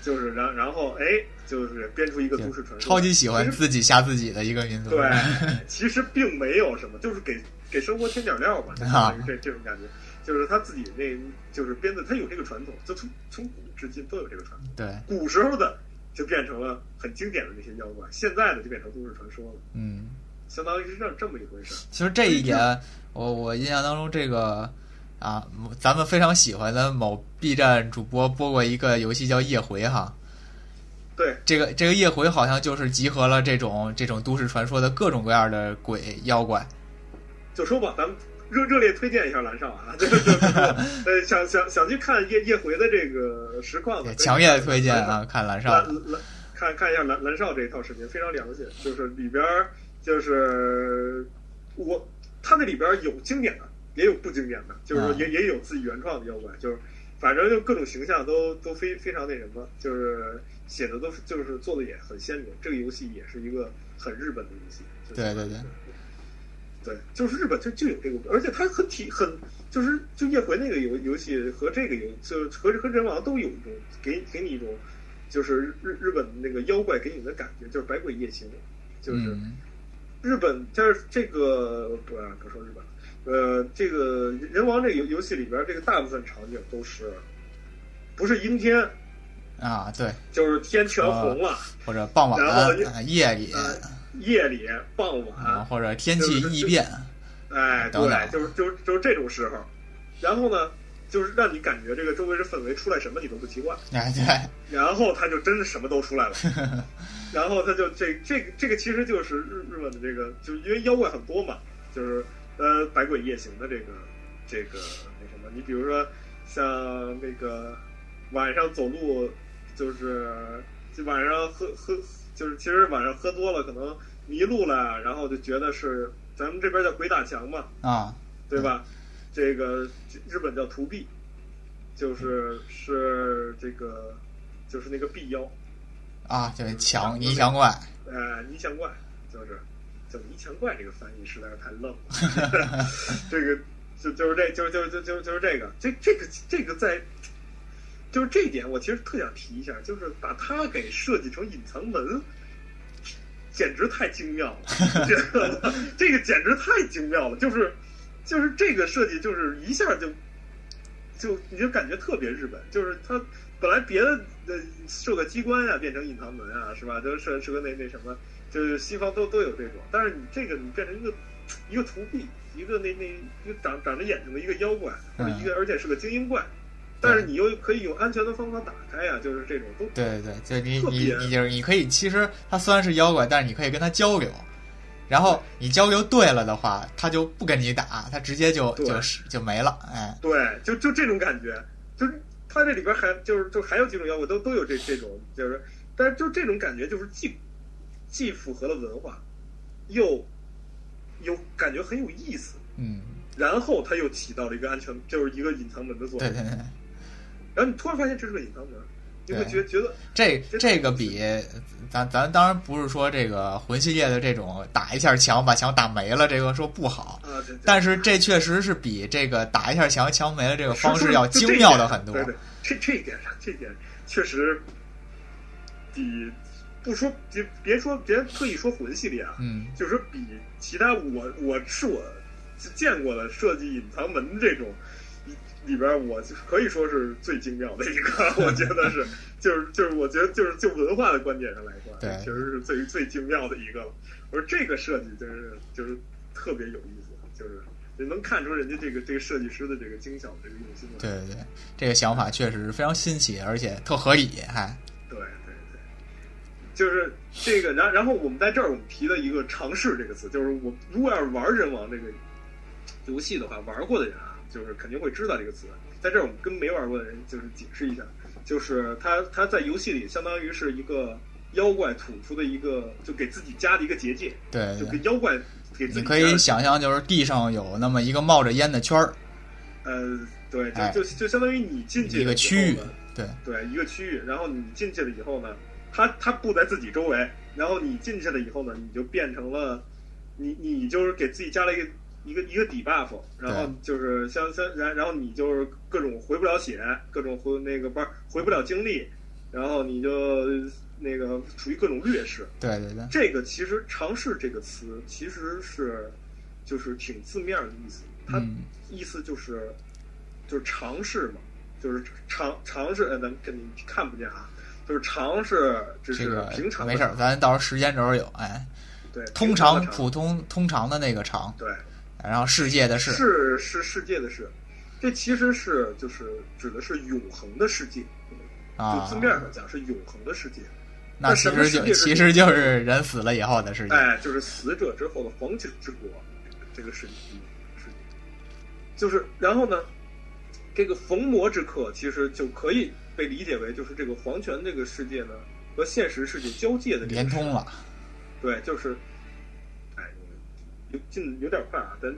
就是然然后哎，就是编出一个都市传说，超级喜欢自己吓自己的一个民族。对，其实并没有什么，就是给给生活添点料吧，就这这种感觉，就是他自己那，就是编的，他有这个传统，就从从古至今都有这个传统。对，古时候的就变成了很经典的那些妖怪，现在的就变成都市传说了，嗯，相当于是这这么一回事。其实这一点，我我印象当中，这个啊，咱们非常喜欢的某 B 站主播播过一个游戏叫《夜回》哈。对，这个这个夜回好像就是集合了这种这种都市传说的各种各样的鬼妖怪。就说吧，咱们热热烈推荐一下蓝少啊，呃，想想想去看夜夜回的这个实况的，强烈推荐啊，看蓝少蓝。蓝看看一下蓝蓝少这一套视频，非常良心，就是里边儿就是我他那里边儿有经典的也有不经典的，就是也也有自己原创的妖怪，就是反正就各种形象都都非非常那什么，就是写的都是就是做的也很鲜明。这个游戏也是一个很日本的游戏。就是对对对。对，就是日本就就有这个，而且它很体很就是就夜回那个游游戏和这个游就和和人王都有一种给给你一种就是日日本那个妖怪给你的感觉，就是百鬼夜行，就是。嗯日本就是这个不啊不说日本，呃，这个人王这个游游戏里边，这个大部分场景都是不是阴天，啊，对，就是天全红了，或者傍晚、夜里呃，夜里傍晚，啊，或者天气异变，哎，对，就是就是就是这种时候，然后呢，就是让你感觉这个周围的氛围出来什么你都不奇怪，哎，对，然后他就真的什么都出来了，然后他就这这个这个其实就是日日本的这个，就是因为妖怪很多嘛，就是呃百鬼夜行的这个这个那什么，你比如说像那个晚上走路，就是就晚上喝喝，就是其实晚上喝多了可能迷路了，然后就觉得是咱们这边叫鬼打墙嘛，啊，对吧？这个日本叫图壁，就是是这个就是那个壁妖。啊，就是，强泥墙怪，呃，泥墙怪就是，就泥墙怪这个翻译实在是太愣了。这个就就是这就就就就就是这个，这这个这个在，就是这一点我其实特想提一下，就是把它给设计成隐藏门，简直太精妙了，这个简直太精妙了，就是就是这个设计就是一下就就你就感觉特别日本，就是它本来别的呃设个机关啊、变成隐藏门啊，是吧？就是设设个那那什么，就是西方都都有这种，但是你这个你变成一个一个图币，一个那那一个长长着眼睛的一个妖怪，或者一个而且是个精英怪，但是你又可以用安全的方法打开呀、就是这种都对对对，就你你你就是你可以，其实它虽然是妖怪，但是你可以跟它交流，然后你交流对了的话，他就不跟你打，他直接就就是就没了，哎，对，就就这种感觉，就是它这里边还就是就还有几种妖怪都都有这这种，就是但是就这种感觉就是既既符合了文化，又有感觉很有意思，嗯，然后它又起到了一个安全，就是一个隐藏门的作用。对对对，然后你突然发现这是个隐藏门，你会对觉觉得这这这个比咱咱当然不是说这个魂系列的这种打一下墙把墙打没了，这个说不好，啊，但是这确实是比这个打一下墙墙没了这个方式要精妙的很多对。对，这这一点上，这一点确实比不说别别说别特意说魂系列啊，嗯，就是说比其他我我是我见过的设计隐藏门这种里边，我可以说是最精妙的一个，我觉得是，就是就是我觉得就是就文化的观点上来说，对确实是最最精妙的一个了。我说这个设计就是就是特别有意思，就是你能看出人家这个这个设计师的这个精巧的这个用心。对对对，这个想法确实是非常新奇，而且特合理，还对对对，就是这个，然然后我们在这儿我们提了一个尝试这个词，就是我如果要是玩人王这个游戏的话，玩过的人啊，就是肯定会知道这个词。在这儿我们跟没玩过的人就是解释一下，就是他他在游戏里相当于是一个妖怪吐出的一个，就给自己加的一个结界，就对就跟妖怪给自己你可以想象，就是地上有那么一个冒着烟的圈儿，呃，对，哎就就就相当于你进去一个区域，对对，一个区域，然后你进去了以后呢，他他布在自己周围，然后你进去了以后呢，你就变成了，你你就是给自己加了一个一个一个底 buff，然后就是像像然然后你就是各种回不了血，各种回那个不是回不了精力，然后你就那个处于各种劣势。对对对，这个其实尝试这个词其实是就是挺字面的意思，它嗯。意思就是就是尝试嘛，就是尝尝试，呃，咱们肯定看不见啊，就是尝试，只是这个平常的没事儿，咱到时候时间轴有，哎，对通常普通通常的那个常，对然后世界的世，是是世界的世，这其实是就是指的是永恒的世界，啊。就字面上讲是永恒的世界，那。其实就其实就是人死了以后的世界，哎，就是死者之后的黄金之国，这个世界，世界，就是然后呢，这个逢魔之客其实就可以被理解为就是这个黄泉这个世界呢和现实世界交界的这个连通了，对，就是，哎，有进有点快啊，咱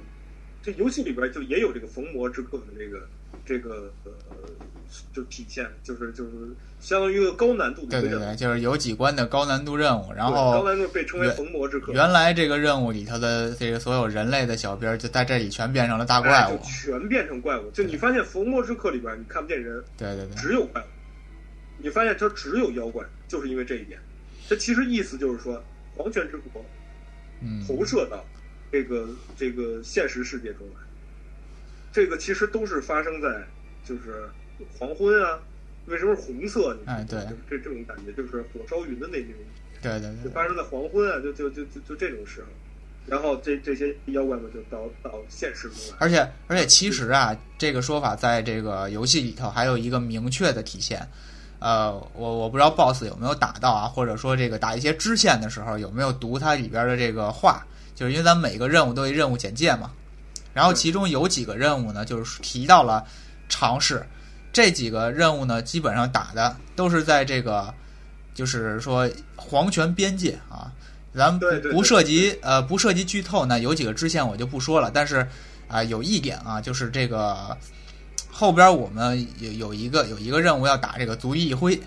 这游戏里边就也有这个逢魔之客的这个这个呃，就体现，就是就是相当于一个高难度的对对对，就是有几关的高难度任务，然后高后难度被称为逢魔之客，原来这个任务里头的这个所有人类的小兵儿就在这里全变成了大怪哎物就，全变成怪物。就你发现逢魔之客里边你看不见人，对对对，只有怪物。你发现它只有妖怪，就是因为这一点。它其实意思就是说，黄泉之国嗯，投射到这个这个现实世界中来。这个其实都是发生在就是黄昏啊，为什么是红色？你哎对就这这种感觉就是火烧云的那种，对对对，就发生在黄昏啊，就就就就就这种时候。然后这这些妖怪们就到到现实中来。而且而且其实啊，这个说法在这个游戏里头还有一个明确的体现。呃，我我不知道 BOSS 有没有打到啊，或者说这个打一些支线的时候有没有读它里边的这个话，就是因为咱们每个任务都有任务简介嘛。然后其中有几个任务呢，就是提到了尝试，这几个任务呢，基本上打的都是在这个，就是说皇权边界啊。咱们不涉及呃不涉及剧透呢，有几个支线我就不说了。但是啊、有一点啊，就是这个后边我们有有一个有一个任务要打这个足翼一挥，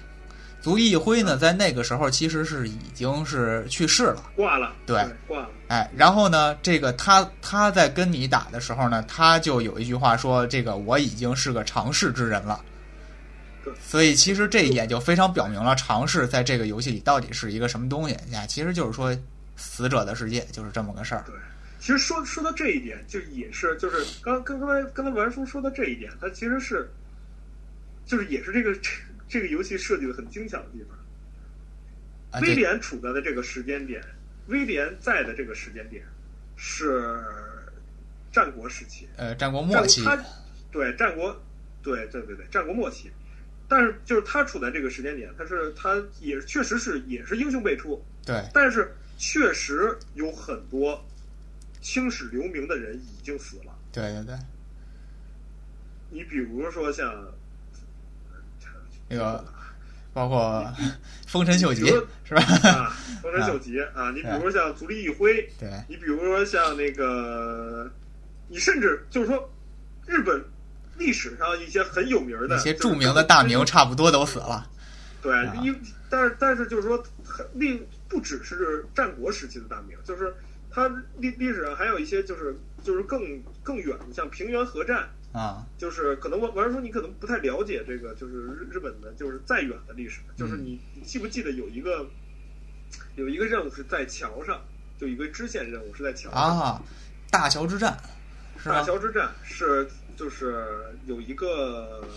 足翼一挥呢，在那个时候其实是已经是去世了。挂了，对挂了。哎，然后呢，这个他他在跟你打的时候呢，他就有一句话说：“这个我已经是个尝试之人了。对”所以其实这一点就非常表明了尝试在这个游戏里到底是一个什么东西呀？其实就是说，死者的世界就是这么个事儿。对，其实说说到这一点，就也是就是刚刚刚才刚才文叔说到这一点，他其实是就是也是这个这这个游戏设计的很精巧的地方。啊，威廉处在的这个时间点，威廉在的这个时间点是战国时期，呃，战国末期，他对战国，对对对对，战国末期。但是就是他处在这个时间点，他是他也确实是也是英雄辈出，对但是确实有很多青史留名的人已经死了。对对对，你比如说像那个包括丰臣秀吉是吧？啊，丰臣秀吉 啊，你比如说像足利义辉，对你比如说像那个，你甚至就是说日本历史上一些很有名的一些著名的大名差不多都死了。对啊，因但是但是就是说，很另不只是战国时期的大名，就是它历历史上还有一些就是就是更更远的，像平原核战，啊，就是可能我玩说你可能不太了解这个，就是日日本的，就是再远的历史，就是你你记不记得有一个有一个任务是在桥上，就一个支线任务是在桥上，啊，大桥之战是吧？大桥之战是就是有一个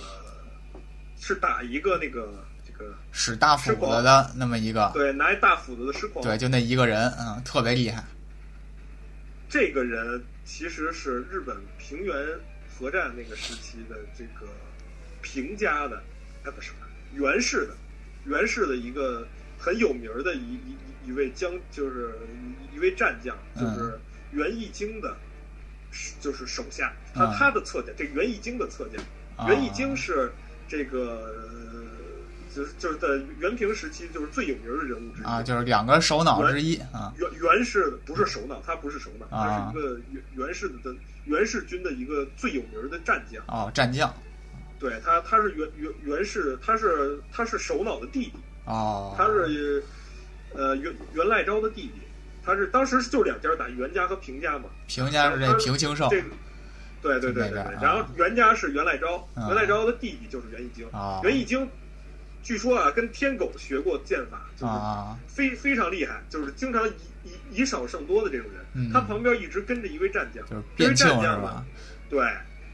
是打一个那个这个使大斧子的那么一个，对拿一大斧子的石狂，对，就那一个人，嗯，特别厉害。这个人其实是日本平原核战那个时期的这个平家的，哎不是源氏的，源氏的一个很有名的一一一一位将，就是一一位战将，嗯。就是源义经的，就是手下，他嗯。他的侧将，这源义经的侧将，啊源义经是这个。呃就是就是在元平时期，就是最有名的人物之一啊，就是两个首脑之一啊元元氏不是首脑，他不是首脑，啊他是一个元元氏的元氏军的一个最有名的战将。哦，战将对他，他是元元元氏，他是他是首脑的弟弟，哦，他是呃元元赖昭的弟弟。他是当时就两家打，元家和平家嘛。平家是这平清盛对对对对。然后袁家是袁赖昭，啊袁赖昭的弟弟就是袁义经。啊袁义经据说啊，跟天狗学过剑法，就是啊非非常厉害，就是经常以以以少胜多的这种人。嗯他旁边一直跟着一位战将，就是这位变庆是吧？？对，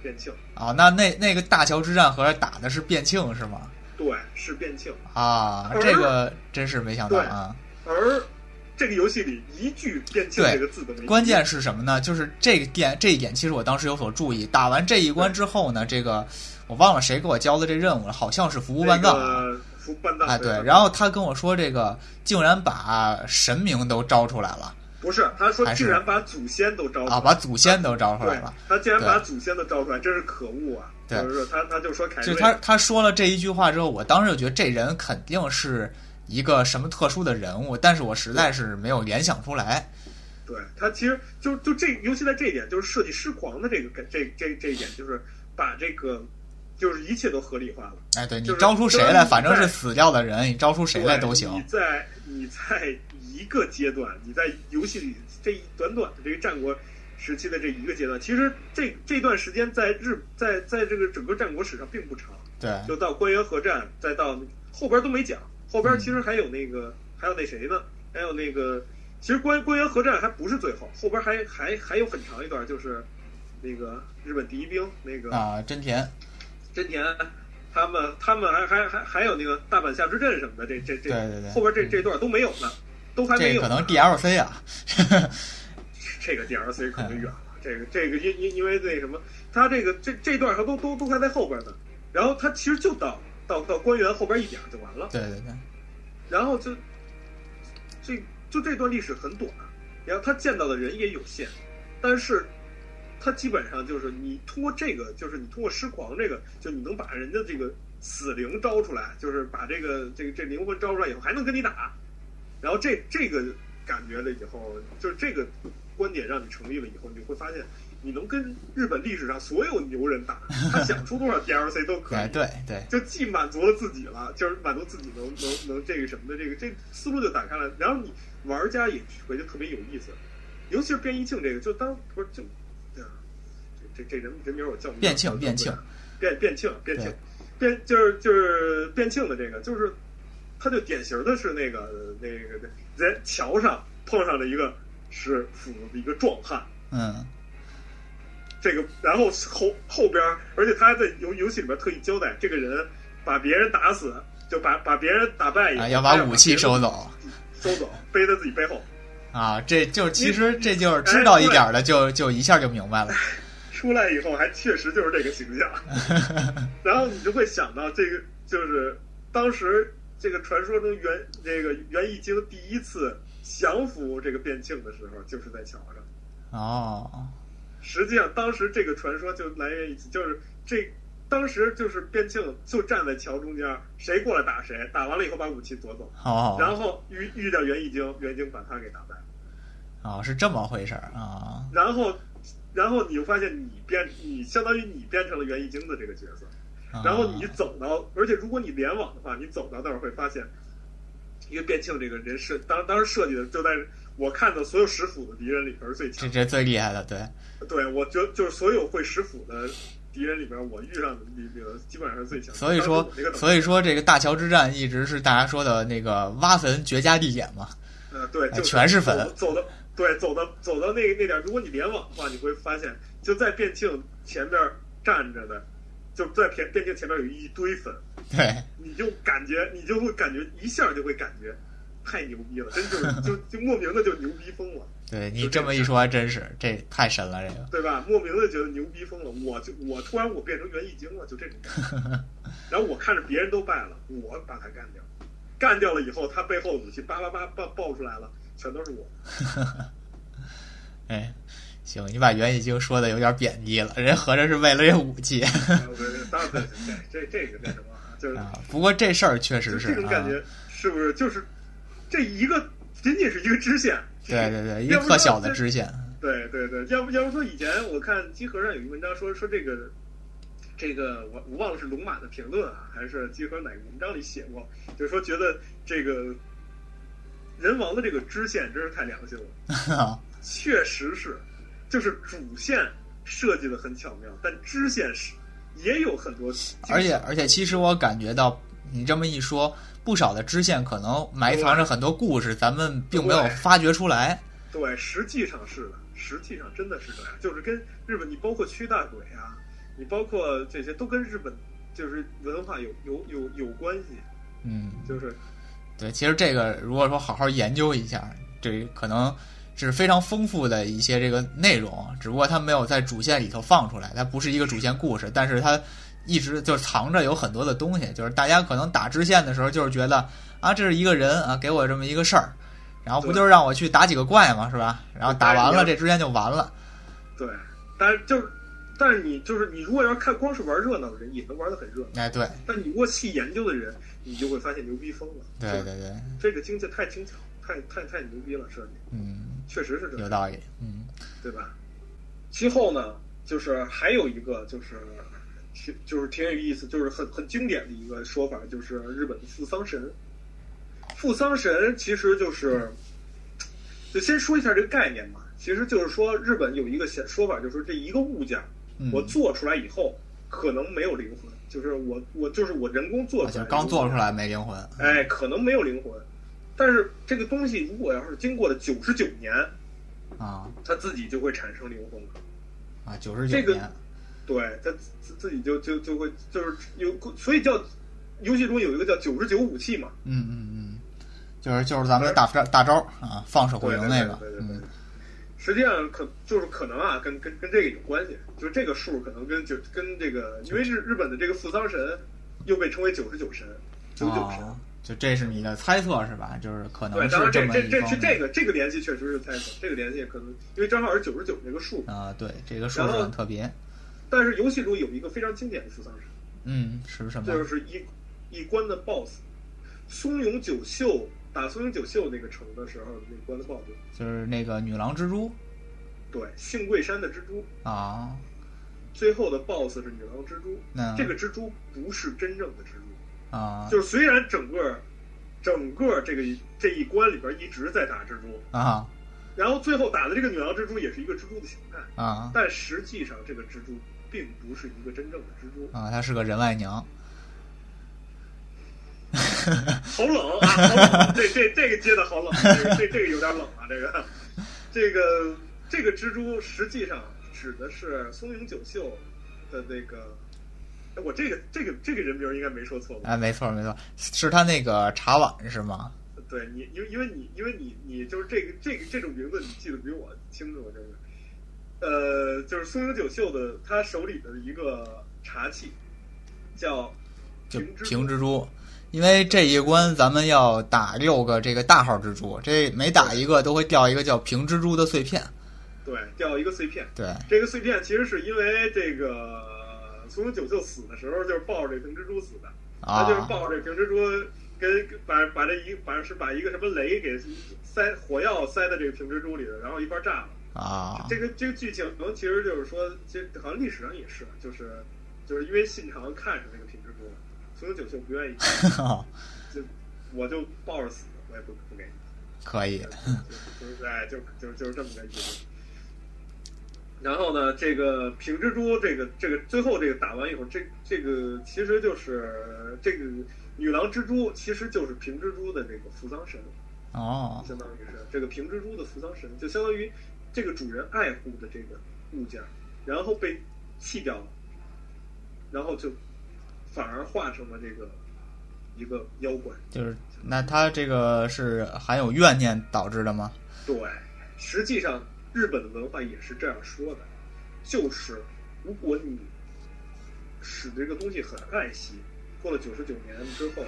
变庆，啊，那那那个大桥之战合着打的是变庆是吗？对，是变庆。啊，这个真是没想到啊！而这个游戏里一句变庆这个字都没提。关键是什么呢？就是这个点这一点，其实我当时有所注意。打完这一关之后呢，这个我忘了谁给我交的这任务了，好像是服务半藏服半藏哎，对，然后他跟我说，这个竟然把神明都招出来了不是他说竟然把祖先都招出来啊，把祖先都招出来了。，他竟然把祖先都招出来，真是可恶啊！对就是他他就说凯瑞，就他他说了这一句话之后，我当时就觉得这人肯定是一个什么特殊的人物，但是我实在是没有联想出来。对他其实就就这，尤其在这一点，就是设计师狂的这个这这这一点，就是把这个就是一切都合理化了。哎，对你招出谁来，反正是死掉的人，你招出谁来都行。你在你在一个阶段，你在游戏里这一短短的这个战国时期的这一个阶段，其实这这段时间在日在在这个整个战国史上并不长，对，就到关原合战，再到后边都没讲，后边其实还有那个、还有那谁呢？还有那个，其实关关原合战还不是最后，后边还还还有很长一段，就是那个日本第一兵那个啊，真田，真田，他们他们还还还还有那个大阪下之阵什么的，这这这对对对。后边这这段都没有呢，都还没有。这可能 DLC 啊，这个 DLC 可能远了，这个这个因因因为那什么，他这个这这段还都都都还在后边呢，然后他其实就到到到官员后边一点就完了，对对对，然后就这就这段历史很短，然后他见到的人也有限，但是他基本上就是你通过这个，就是你通过失狂这个，就你能把人家这个死灵招出来，就是把这个这个这灵魂招出来以后，还能跟你打，然后这这个感觉了以后，就是这个观点让你成立了以后，你会发现你能跟日本历史上所有牛人打，他想出多少 DLC 都可以。哎，对对，就既满足了自己了，就是满足自己能能能这个什么的这个这思路就打开了，然后你玩家也觉得特别有意思，尤其是变异庆这个，就当不是就，对啊，这这这人人名我叫不变庆变庆，变变庆变庆变就是就是变庆的这个，就是他就典型的是那个那个在桥上碰上了一个是斧子的一个壮汉，嗯，这个，然后后后边儿，而且他还在游游戏里面特意交代，这个人把别人打死，就把把别人打败以后，啊，要把武器收走收走，背在自己背后。啊，这就其实这就是知道一点的，就就一下就明白了。出来以后还确实就是这个形象，然后你就会想到这个就是当时这个传说中元这个元义经第一次降服这个变庆的时候，就是在桥上。哦，实际上，当时这个传说就来源于此，就是这当时就是边庆就站在桥中间，谁过来打谁，打完了以后把武器夺走，哦，然后遇遇到袁义经，袁义经把他给打败，哦，是这么回事儿啊。然后然后你就发现你变你相当于你变成了袁义经的这个角色，啊。然后你走到，而且如果你联网的话，你走到那儿会发现，因为变庆这个人设当当时设计的就在我看到所有使斧的敌人里边是最强这。这最厉害的，对，对，我觉得就是所有会使斧的敌人里边，我遇上的那个基本上是最强的。所以说所以说这个大桥之战一直是大家说的那个挖坟绝佳地点嘛。呃，对，哎就全是坟走走到对，走到走到那那点，如果你联网的话，你会发现就在变庆前边站着的，就在变变庆前面有一堆坟，对，你就感觉你就会感觉一下就会感觉太牛逼了，真就是就 就莫名的就牛逼疯了。对你这么一说还真是，这太神了，这个。对吧？莫名的觉得牛逼疯了，我就我突然我变成袁义精了，就这种感觉。然后我看着别人都败了，我把他干掉，干掉了以后，他背后的武器叭叭叭爆爆出来了，全都是我。哎，行，你把袁义经说的有点贬低了，人合着是为了这武器当然对这这这个那什么啊，就是啊。不过这事儿确实是这种感啊，觉，是不是？就是这一个仅仅是一个支线。对对对，一个特小的支线，对对对，要不要不说以前我看集合上有一文章说说这个这个我我忘了是龙马的评论啊，还是集合哪个文章里写过，就是说觉得这个人王的这个支线真是太良心了，确实是，就是主线设计的很巧妙，但支线是也有很多而且而且，其实我感觉到你这么一说，不少的支线可能埋藏着很多故事，咱们并没有发掘出来。对，实际上是的，实际上真的是这样，就是跟日本，你包括驱大鬼啊，你包括这些都跟日本就是文化有有有有关系，嗯，就是。对，其实这个如果说好好研究一下，这可能是非常丰富的一些这个内容，只不过它没有在主线里头放出来，它不是一个主线故事，但是它一直就藏着有很多的东西，就是大家可能打支线的时候就是觉得啊，这是一个人啊，给我这么一个事儿，然后不就是让我去打几个怪嘛，是吧？然后打完了这支线就完了。对，但是就是。但是你就是你，如果要看光是玩热闹的人，也能玩得很热闹。哎，对但你如果细研究的人，你就会发现牛逼疯了。对对对，这个精确太精巧，太太太牛逼了，设计嗯，确实是这样，有道理，嗯对吧？其后呢，就是还有一个就是挺就是挺有意思，就是很很经典的一个说法，就是日本的富桑神。富桑神其实就是，就先说一下这个概念吧。其实就是说，日本有一个显说法，就是这一个物件，嗯，我做出来以后可能没有灵魂，就是我我就是我人工做出来，刚做出，来没灵魂，哎，可能没有灵魂。但是这个东西如果要是经过了九十九年，啊它自己就会产生灵魂了。啊，九十九这个年，对，他自自己就就就会就是有，所以叫游戏中有一个叫九十九武器嘛，嗯嗯嗯，就是就是咱们的大招大招啊，放射火对对灵那个，对对对对嗯。实际上可就是可能啊，跟跟跟这个有关系，就是这个数可能跟就跟这个，因为是日本的这个富桑神又被称为九十九神，九九神。哦，就这是你的猜测是吧？就是可能对，是当然这么这这这个这个联系确实是猜测，这个联系可能因为正好是九十九这个数，啊，对，这个数然后是很特别。但是游戏中有一个非常经典的付丧神，嗯，是什么？就是一一关的 BOSS，松永九秀打松永九秀那个城的时候，那个关的 BOSS，就是那个女郎蜘蛛对，幸贵山的蜘蛛，啊，最后的 BOSS 是女郎蜘蛛，那这个蜘蛛不是真正的蜘蛛，啊。就是虽然整个整个这个这一关里边一直在打蜘蛛，啊。然后最后打的这个女郎蜘蛛也是一个蜘蛛的形态，啊。但实际上这个蜘蛛并不是一个真正的蜘蛛，啊！她是个人外娘 好冷啊！好冷，这这这个接的好冷，这个这这个有点冷啊，这个这个这个蜘蛛实际上指的是松永久秀的那个，哎，我这个这个这个人名应该没说错吧？哎，没错没错，是他那个茶碗是吗？对你，因为因为你因为你你就是这个这个这种名字，你记得比我清楚，就是，呃，就是松永久秀的他手里的一个茶器叫就平蜘平蜘蛛。因为这一关咱们要打六个这个大号蜘蛛，这每打一个都会掉一个叫平蜘蛛的碎片。对，掉一个碎片。对，这个碎片其实是因为这个松永久秀死的时候就是抱着这平蜘蛛死的，他就是啊抱着这平蜘蛛跟跟把把这一把是把一个什么雷给塞火药塞在这个平蜘蛛里的，然后一块炸了。啊。这个这个剧情其实就是说，其实好像历史上也是，就是就是因为信长看上那个平蜘蛛了，松永久秀不愿意，就我就抱着死，我也不不给你。可以。就就是哎，就就就是这么个意思。然后呢，这个平蜘蛛，这个这个最后这个打完以后，这这个其实就是这个女郎蜘蛛，其实就是平蜘蛛的这个扶桑神，哦。相当于是这个平蜘蛛的扶桑神，就相当于这个主人爱护的这个物件，然后被弃掉了，然后就反而化成了这个一个妖怪。就是那他这个是含有怨念导致的吗？对，实际上日本的文化也是这样说的，就是如果你使这个东西很爱惜，过了九十九年之后，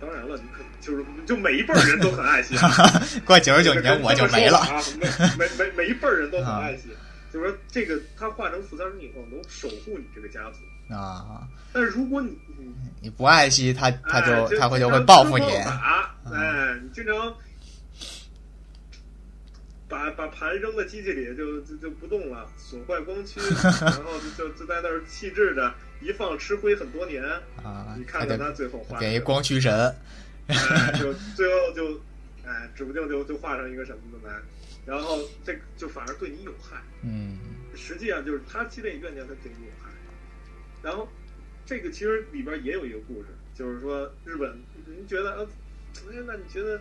当然了，你可就是就每一辈儿人都很爱惜，过九十九年我就没了。啊，每每每每一辈儿人都很爱惜，就是说这个他化成负三身以后能守护你这个家族，啊！但是如果你你你不爱惜他，他就哎他会就会报复你。哎，你经常把把盘扔在机器里就就就不动了，损坏光 驱，然后就就就在那儿弃置着，一放吃灰很多年。啊你！看看他最后画给一光驱神哎，就最后就哎，指不定就就画上一个什么的来，然后这就反而对你有害。嗯实际上就是他积累怨念，他对你有害。然后这个其实里边也有一个故事，就是说日本，您觉得呃，哎，那你觉得，嗯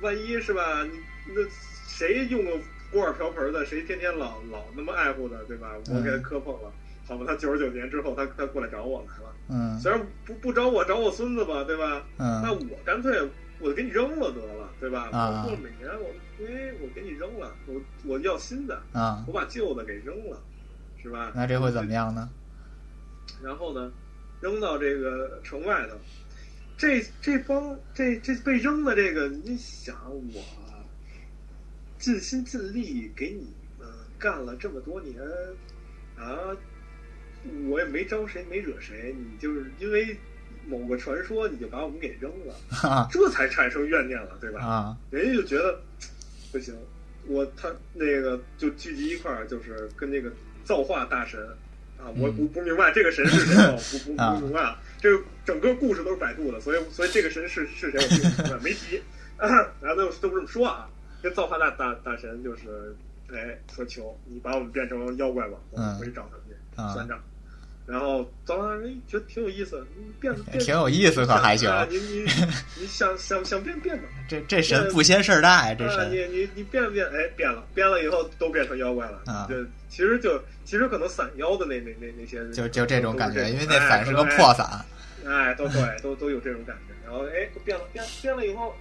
万一是吧？你那谁用过锅碗瓢盆的，谁天天老老那么爱护的，对吧？我给他磕碰了，好吧，他九十九年之后，他他过来找我来了，嗯虽然不不找我，找我孙子吧，对吧？嗯那嗯我干脆我给你扔了得了，对吧？啊我过了每年我哎我给你扔了，我我要新的，啊，我把旧的给扔了，是吧？那这会怎么样呢？然后呢，扔到这个城外头，这这帮这这被扔的这个，你想我尽心尽力给你们干了这么多年啊，我也没招谁没惹谁，你就是因为某个传说你就把我们给扔了，哈这才产生怨念了，对吧？啊人家就觉得不行，我他那个就聚集一块儿，就是跟那个造化大神啊，我嗯不不明白这个神是谁，我 不不啊不明白啊。这个整个故事都是百度的，所以所以这个神是是谁我并不没提。然后都都这么说啊，这造化大大大神就是，哎，说求你把我们变成妖怪吧，我回去找他们去啊算账。然后造化大神觉得挺有意思，你变 变挺有意思，可还行。啊你你你想想想变变吧。这这神不嫌事儿大呀，这啊，神你你你变不变？哎，变了，变了以后都变成妖怪了。啊就其实就其实可能散妖的那那那那些人就就这种感觉，因为那伞是个破伞。哎，都对，都都有这种感觉。然后哎，都变了，变变了以后，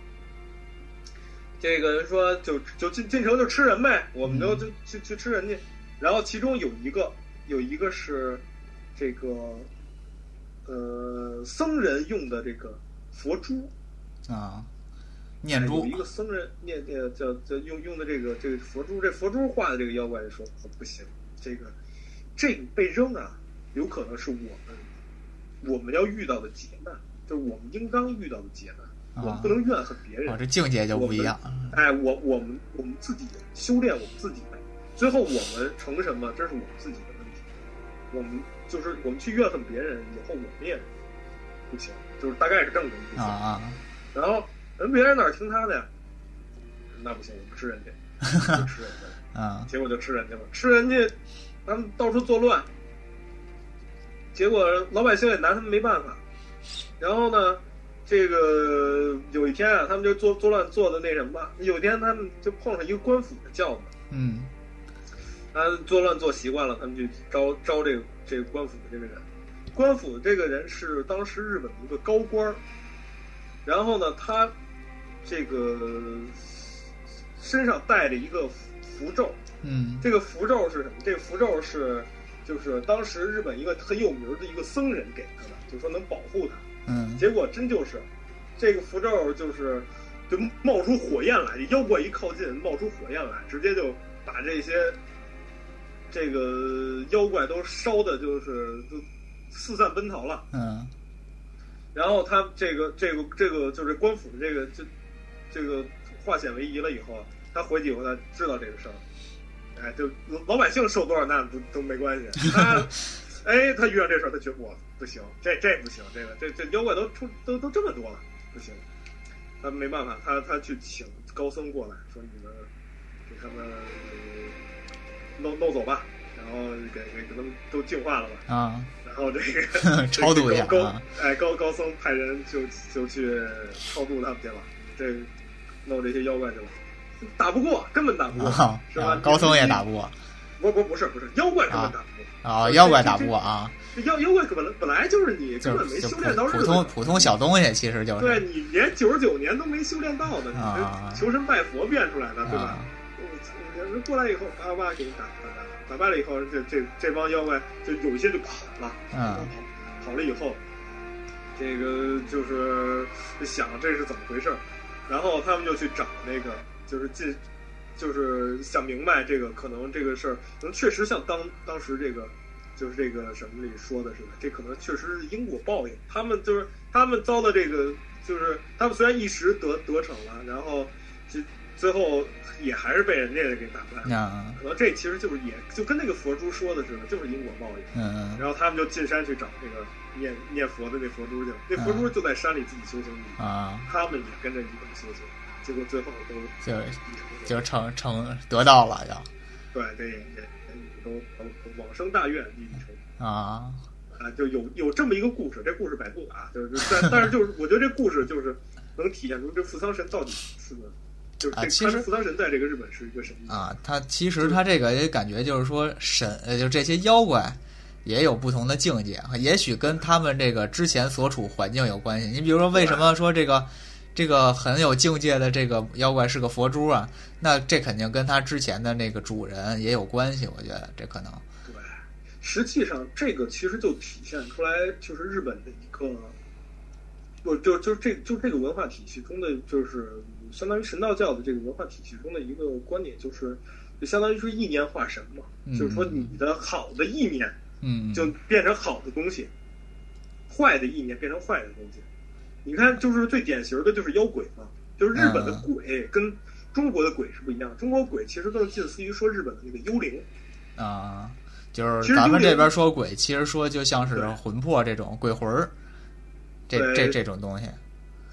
这个人说就就进进城就吃人呗，我们就嗯就去去吃人去。然后其中有一个有一个是这个呃僧人用的这个佛珠，啊，念珠有一个僧人念念叫叫用用的这个这个佛珠，这佛珠画的这个妖怪就说不行，这个这个被扔啊，有可能是我们我们要遇到的劫难，就是我们应当遇到的劫难，我们不能怨恨别人。哦，这境界就不一样。哎，我我们我们自己修炼我们自己呗，最后我们成什么，这是我们自己的问题。我们就是我们去怨恨别人，以后我们也不行，就是大概是这么个意思。啊啊然后人别人哪儿听他的呀？那不行，我们吃人家，就吃人家。啊！结果就吃人家了，吃人家，他们到处作乱，结果老百姓也拿他们没办法。然后呢，这个有一天啊，他们就作作乱做的那什么，有一天他们就碰上一个官府的轿子，嗯他作乱做习惯了，他们就招招这个这个官府的这个人。官府的这个人是当时日本的一个高官儿，然后呢，他这个身上带着一个符咒，嗯这个符咒是什么？这个符咒是就是当时日本一个很有名的一个僧人给他的，就说能保护他。嗯结果真就是这个符咒就是就冒出火焰来，妖怪一靠近冒出火焰来，直接就把这些这个妖怪都烧的就是就四散奔逃了。嗯。然后他这个这个这个就是官府的这个这这个化险为夷了以后，他回去以后他知道这个事儿，哎，就老百姓受多少难都都没关系，他 哎他遇上这事儿，他觉得我不行，这这不行，这个这这妖怪都出都都这么多了，不行，他没办法，他他去请高僧过来说你们给他们呃弄弄走吧，然后给给给他们都净化了吧。啊，然后这个 超度一下高哎高高僧派人就就去超度他们去了，这弄这些妖怪去了，打不过，根本打不过，啊是吧？啊高僧也打不过不不不是不是妖怪根本打不过，啊，妖怪打不过啊，妖妖怪本来本来就是你根本没修炼到日普普通。普通小东西，其实就是对你连九十九年都没修炼到的，你啊这求神拜佛变出来的，对吧过来以后，叭叭给你打打败了，打败了以后，这这这帮妖怪就有一些就跑了，嗯跑跑了以后，这个就是想这是怎么回事儿，然后他们就去找那个，就是进，就是想明白这个可能这个事儿，可能确实像当当时这个。就是这个什么里说的似的，这可能确实是因果报应。他们就是他们遭的这个，就是他们虽然一时得得逞了，然后就最后也还是被人家给打败了。啊可能这其实就是也就跟那个佛珠说的似的，就是因果报应。嗯然后他们就进山去找那个念念佛的那佛珠去了，那佛珠就在山里自己修行去，啊，他们也跟着一块修行，结果最后都就就成成得到了就对对也也都都都往生大愿一成。啊啊，就有有这么一个故事，这故事百度的啊，就是但但是就是我觉得这故事就是能体现出这富桑神到底是个，就是其实他富桑神在这个日本是一个什么啊，他其实他这个也感觉就是说神，呃，就这些妖怪也有不同的境界，也许跟他们这个之前所处环境有关系。你比如说，为什么说这个这个很有境界的这个妖怪是个佛珠啊？那这肯定跟他之前的那个主人也有关系，我觉得这可能。对，实际上这个其实就体现出来，就是日本的一个，不就就这就这个文化体系中的，就是相当于神道教的这个文化体系中的一个观点，就是就相当于是意念化神嘛，嗯就是说你的好的意念嗯，就变成好的东西，坏的意念变成坏的东西。你看，就是最典型的就是妖鬼嘛，就是日本的鬼跟中国的鬼是不一样的，中国鬼其实更近似于说日本的那个幽灵。啊，就是咱们这边说鬼，其实说就像是魂魄这种鬼魂儿，这这这种东西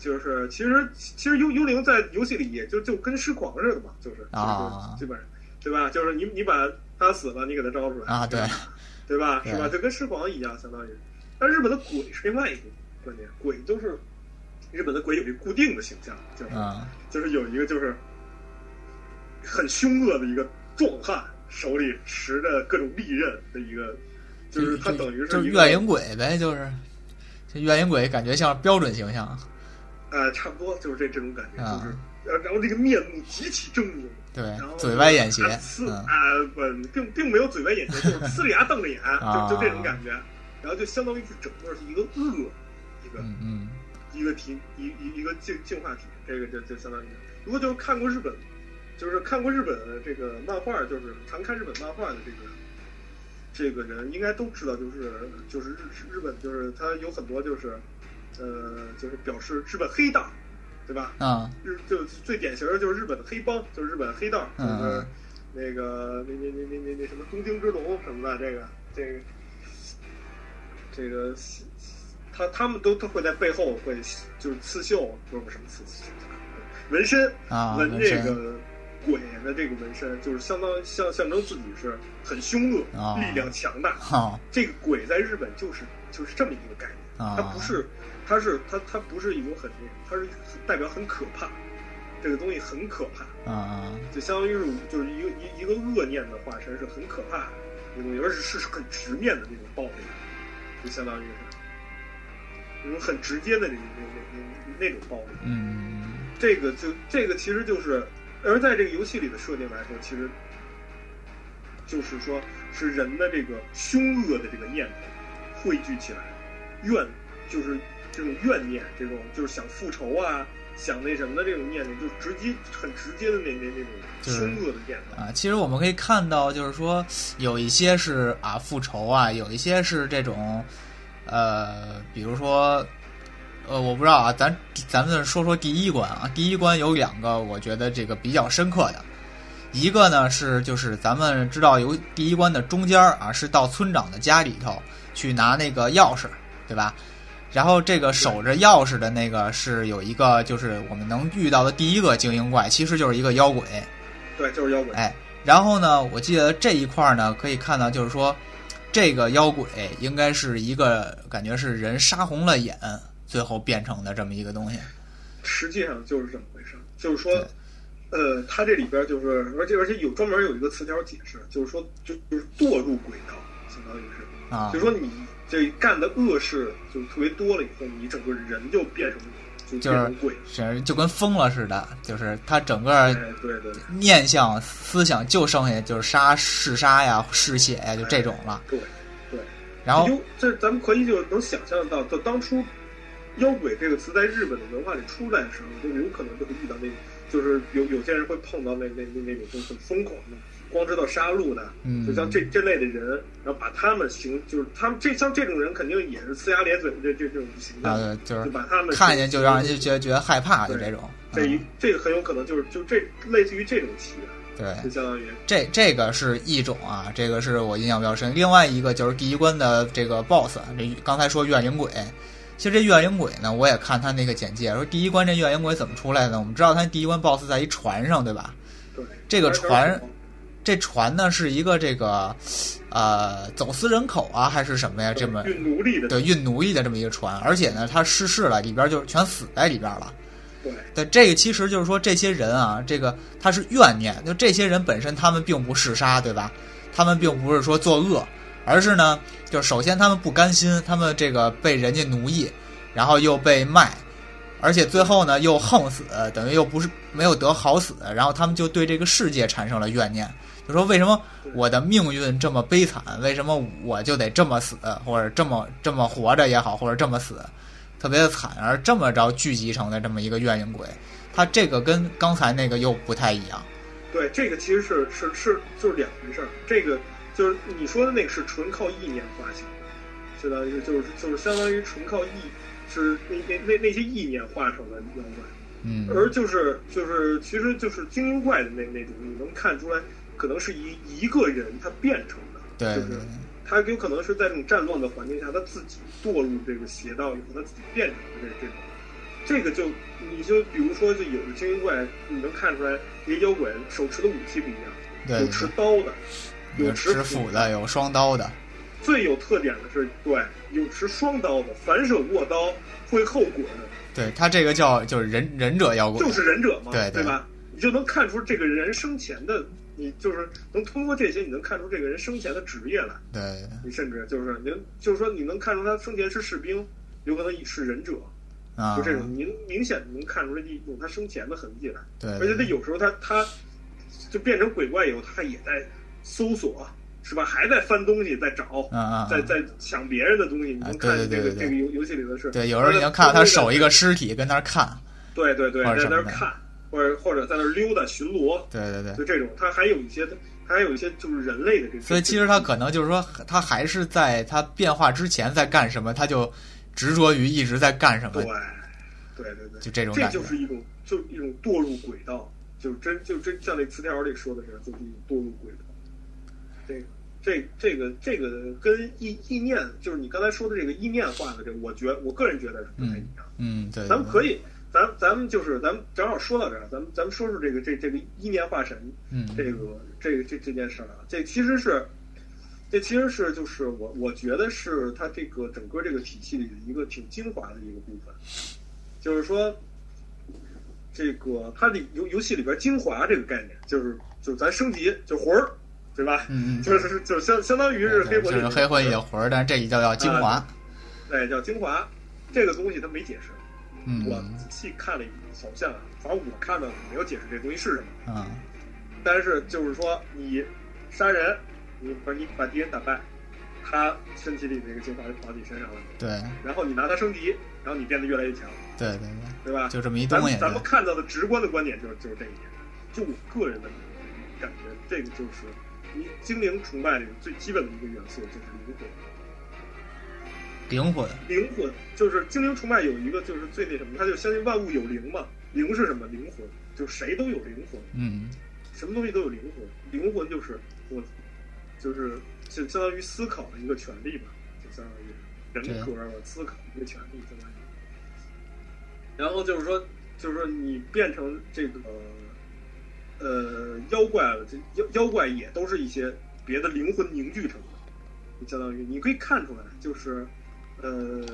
就是其实其实幽幽灵在游戏里也就就跟尸狂似的嘛，就是啊基本上对吧？就是你你把他死了，你给他招出来啊，对，对吧？是吧？就跟尸狂一样，相当于。但日本的鬼是另外一个观点，鬼就是日本的鬼有一个固定的形象，就是、啊就是有一个就是很凶恶的一个壮汉，手里持着各种利刃的一个，就是他等于就是一个月影鬼呗，就是这怨影鬼感觉像标准形象，呃，差不多就是这这种感觉，啊。就是呃，然后这个面目极其狰狞，对然后，嘴歪眼斜啊，呲嗯。啊不，并并没有嘴歪眼斜，就是呲着牙瞪着眼，啊。就就这种感觉，然后就相当于是整个是一个恶，一个嗯嗯。一个体一一一个净净化体，这个就就相当于，如果就是看过日本，就是看过日本的这个漫画，就是常看日本漫画的这个这个人，应该都知道，就是就是日日本就是他有很多就是呃就是表示日本黑道，对吧？啊日就最典型的就是日本的黑帮，就是日本黑道，就嗯是那个那那那那那那什么东京之龙什么的，这个这个这个他他们都都会在背后会就是刺绣，不是什么刺绣，纹身，纹啊纹这个鬼的这个纹身，就是相当象象征自己是很凶恶、啊力量强大。好这个鬼在日本就是就是这么一个概念。啊它不是，它是它它不是一种很那个，它是代表很可怕，这个东西很可怕，啊啊就相当于是就是一个一一个恶念的化身是很可怕的一个东西，而且是是很直面的那种暴力，就相当于是那种很直接的那那那那那种暴力。嗯这个就这个其实就是，而在这个游戏里的设定来说，其实就是说是人的这个凶恶的这个念头汇聚起来，怨就是这种怨念，这种就是想复仇啊，想那什么的这种念头，就直接很直接的那那那种凶恶的念头。啊，其实我们可以看到，就是说有一些是啊复仇啊，有一些是这种呃，比如说呃，我不知道啊，咱咱们说说第一关啊，第一关有两个我觉得这个比较深刻的，一个呢是就是咱们知道有第一关的中间啊，是到村长的家里头去拿那个钥匙，对吧？然后这个守着钥匙的那个是有一个，就是我们能遇到的第一个精英怪，其实就是一个妖鬼。对，就是妖鬼。哎，然后呢，我记得这一块儿呢，可以看到，就是说，这个妖鬼应该是一个感觉是人杀红了眼，最后变成的这么一个东西。实际上就是这么回事儿，就是说，呃，它这里边就是，而且而且有专门有一个词条解释，就是说，就就是堕入轨道，相当于是。啊就是，说你这干的恶事就特别多了以后，你整个人就变成就就是鬼。是就跟疯了似的，就是他整个哎，对对念想、思想就剩下就是杀、嗜杀呀、嗜血呀，就这种了。对对。然后这咱们可以就能想象到，就当初“妖鬼”这个词在日本的文化里出来的时候，就有可能就会遇到那种，就是有有些人会碰到那那那那种就是很疯狂的，光知道杀戮的，嗯就像这这类的人，然后把他们形，就是他们这像这种人肯定也是呲牙咧嘴的这这这种形象，啊，就就是把他们看见就让人就觉得觉得害怕，就这种。这一嗯这个很有可能就是就这类似于这种起源，对，就相当于这这个是一种啊，这个是我印象比较深。另外一个就是第一关的这个 BOSS，这刚才说怨灵鬼，其实这怨灵鬼呢，我也看他那个简介，说第一关这怨灵鬼怎么出来的？我们知道他第一关 BOSS 在一船上，对吧？对这个船这船呢是一个这个呃走私人口啊，还是什么呀？这么运奴隶的，对运奴隶的这么一个船，而且呢，他失事了，里边就全死在里边了。对对，这个其实就是说，这些人啊，这个他是怨念，就这些人本身他们并不嗜杀，对吧？他们并不是说作恶，而是呢，就首先他们不甘心，他们这个被人家奴役，然后又被卖，而且最后呢又横死，等于又不是没有得好死，然后他们就对这个世界产生了怨念，就说为什么我的命运这么悲惨，为什么我就得这么死，或者这么这么活着也好，或者这么死，特别的惨，而这么着聚集成的这么一个怨灵鬼，它这个跟刚才那个又不太一样。对，这个其实是是是就是两回事儿。这个就是你说的那个是纯靠意念化形的，相当于就是就是相当于纯靠意是那那那那些意念化成的妖怪。嗯，而就是就是其实就是精英怪的那那种，你能看出来，可能是一一个人他变成的，对。对就是他有可能是在这种战乱的环境下，他自己堕入这个邪道以后，他自己变成的这这种。这个就你就比如说，就有的精英怪，你能看出来，这些妖怪手持的武器不一样，对有持刀的，有持持斧的，有双刀的，最有特点的是，对，有持双刀的，反手握刀会后滚，对他这个叫就是忍忍者妖怪，就是忍者嘛，对。对吧？你就能看出这个人生前的，你就是能通过这些，你能看出这个人生前的职业来。对你甚至就是能，就是说你能看出他生前是士兵，有可能是忍者，啊，就这种，明明显能看出来一种他生前的痕迹来。对，而且他有时候他他就变成鬼怪以后，他也在搜索，是吧？还在翻东西，在找，啊啊，在在抢别人的东西。你啊能看见这个这个游游戏里的是，对，有时候你能看到他守一个尸体跟那儿看，对对对，在那儿看，或者或者在那儿溜达巡逻，对对对。就这种，它还有一些，它还有一些就是人类的这种。所以其实它可能就是说，它还是在它变化之前在干什么，它就执着于一直在干什么对，，对对对，就这种这感觉这就是一种就一种堕入轨道，就是真就真像那词条里说的是，就是一种堕入轨道。这这这个这个跟意意念，就是你刚才说的这个意念化的这个，我觉我个人觉得是不太一样。嗯，对，以，咱们可以，咱咱们就是咱们正好说到这儿，咱们咱们说说这个这这个一念化神嗯，这个这个这这件事儿啊，这其实是，这其实是就是我我觉得是它这个整个这个体系里的一个挺精华的一个部分，就是说，这个它的游游戏里边精华这个概念，就是就是咱升级就魂儿，对吧？嗯嗯，就是就相相当于是黑魂就是黑魂里的魂儿，但是这一叫叫精华，对，叫精华，这个东西它没解释，我嗯仔细看了一好像啊，反正我看到没有解释这东西是什么。嗯但是就是说，你杀人，你把你把敌人打败，他身体里那个精华就跑到你身上了，对然后你拿它升级，然后你变得越来越强，对对对，对吧？就这么一东西，咱们咱们看到的直观的观点就是就是这一点。就我个人的感觉，这个就是你精灵崇拜里最基本的一个元素，就是灵魂。灵魂，灵魂就是精灵崇拜有一个就是最那什么，他就相信万物有灵嘛。灵是什么？灵魂，就谁都有灵魂。嗯什么东西都有灵魂，灵魂就是我，就是就相当于思考的一个权利吧，就相当于人格啊思考一个权利，相当于。然后就是说，就是说你变成这个呃妖怪了，这妖妖怪也都是一些别的灵魂凝聚成的，就相当于你可以看出来，就是呃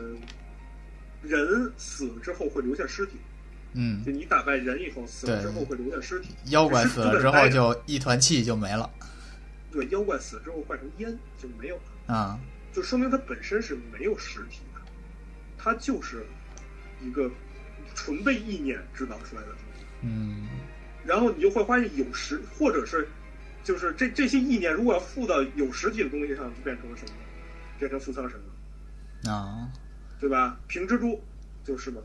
人死了之后会留下尸体，嗯就，你打败人以后死了之后会留下尸体。妖怪死了之后就一团气就没了对，妖怪死了之后化成烟就没有了，啊，就说明它本身是没有实体的，它就是一个纯被意念制造出来的东西。嗯然后你就会发现有实，或者是就是这这些意念如果要附到有实体的东西上，就变成了什么？变成扶桑神了，啊对吧？平蜘蛛就是嘛，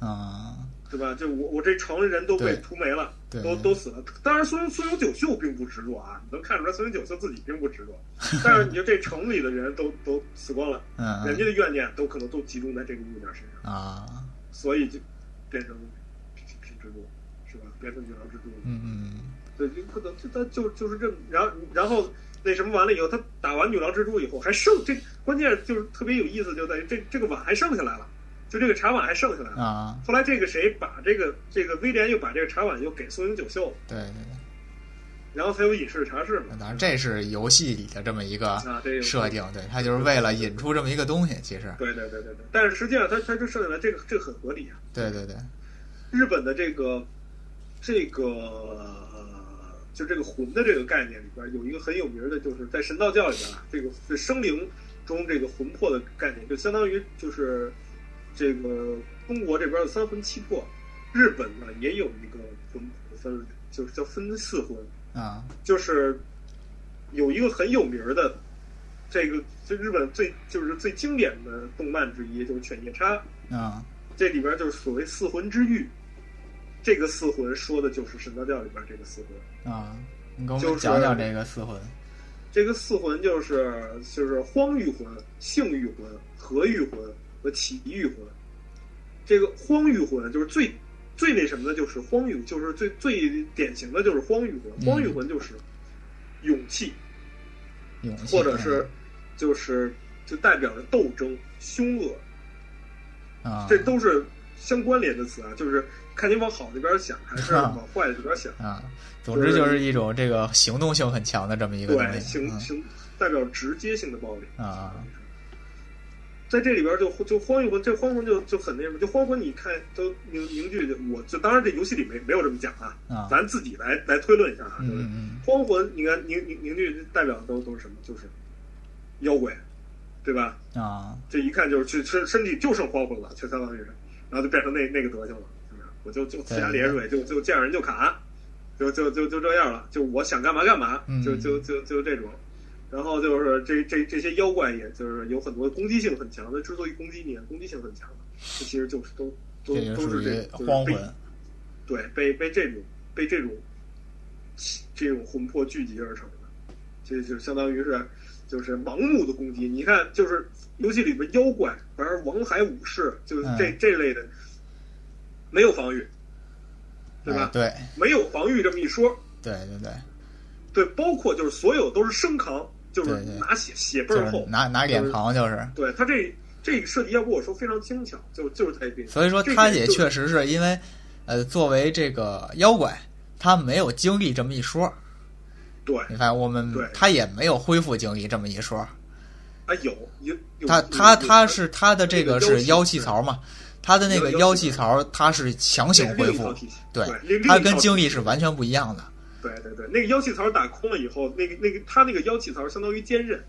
啊，对吧？就我我这城里人都被屠没了，对都都死了。当然，孙孙永九秀并不执着啊，你能看出来孙永九秀自己并不执着。但是你就这城里的人都都死光了，嗯人家的怨念都可能都集中在这个物件身上，啊，所以就变成平平蜘蛛，是吧？变成女郎蜘蛛。嗯嗯对，就可能就他就就是这么，然后然后那什么完了以后，他打完女郎蜘蛛以后还剩这关键就是特别有意思，就在于这这个碗还剩下来了，就这个茶碗还剩下来了。啊，后来这个谁把这个这个威廉又把这个茶碗又给松永久秀了，对对对，然后才有隐士茶室嘛。当然这是游戏里的这么一个啊，设定，对，他就是为了引出这么一个东西，其实，对对对对对，但是实际上他他就剩下来这个这个很合理啊。对对对，日本的这个这个呃，就这个魂的这个概念里边有一个很有名的，就是在神道教里边啊，这个这生灵中这个魂魄的概念，就相当于就是这个中国这边的三魂七魄，日本呢也有一个魂分，就是叫分四魂，啊，就是有一个很有名的。这个就日本最就是最经典的动漫之一，就是《犬夜叉》。啊，这里边就是所谓四魂之玉，这个四魂说的就是神道教里边这个四魂。啊，你给我们就是讲讲这个四魂，这个四魂就是就是荒玉魂、性玉魂、和玉魂和奇玉魂。这个荒玉魂就是最最那什么的就是荒域，就是最最典型的就是荒域魂。嗯荒域魂就是勇气，勇气或者是就是就代表着斗争、凶恶，啊，这都是相关联的词啊。就是看你往好那边想，还是啊往坏的这边想。啊，总之就是一种这个行动性很强的这么一个东对，行行代表直接性的暴力。啊在这里边就就荒域魂，这荒魂就就很那什么，就荒魂你看都凝凝聚的，我就当然这游戏里没没有这么讲啊，啊，咱自己来来推论一下啊。就是荒魂，你看凝凝凝聚代表的都都是什么？就是妖怪，对吧？嗯啊这一看就是去身身体就剩荒魂了，就相当于是，然后就变成那那个德行了？我就就呲牙咧嘴，就就见着人就砍，就就就就这样了，就我想干嘛干嘛，嗯就就就就这种。然后就是这这这些妖怪，也就是有很多攻击性很强的，之所以攻击你，攻击性很强的，这其实就是都都都是这荒魂对，被被这种被这种这种魂魄聚集而成的，这就相当于是就是盲目的攻击。你看，就是游戏里边妖怪，反正王海武士，就是这、嗯这类的，没有防御，对吧？哎对没有防御这么一说，对对对，对，包括就是所有都是生扛，就是拿血血倍就是儿厚。拿拿脸扛就是。对他这这个设计，要不我说非常精巧，就就是在这。所以说，他也确实是因为，呃，作为这个妖怪，他没有经历这么一说。对你看，我们对他也没有恢复经历这么一说。啊，有有有他他他是他的这个是妖气槽嘛，他的那个妖气槽他是强行恢复，对对，另他跟另一套经历是完全不一样的。对对对，那个妖气槽打空了以后，那个那个他那个妖气槽相当于坚韧，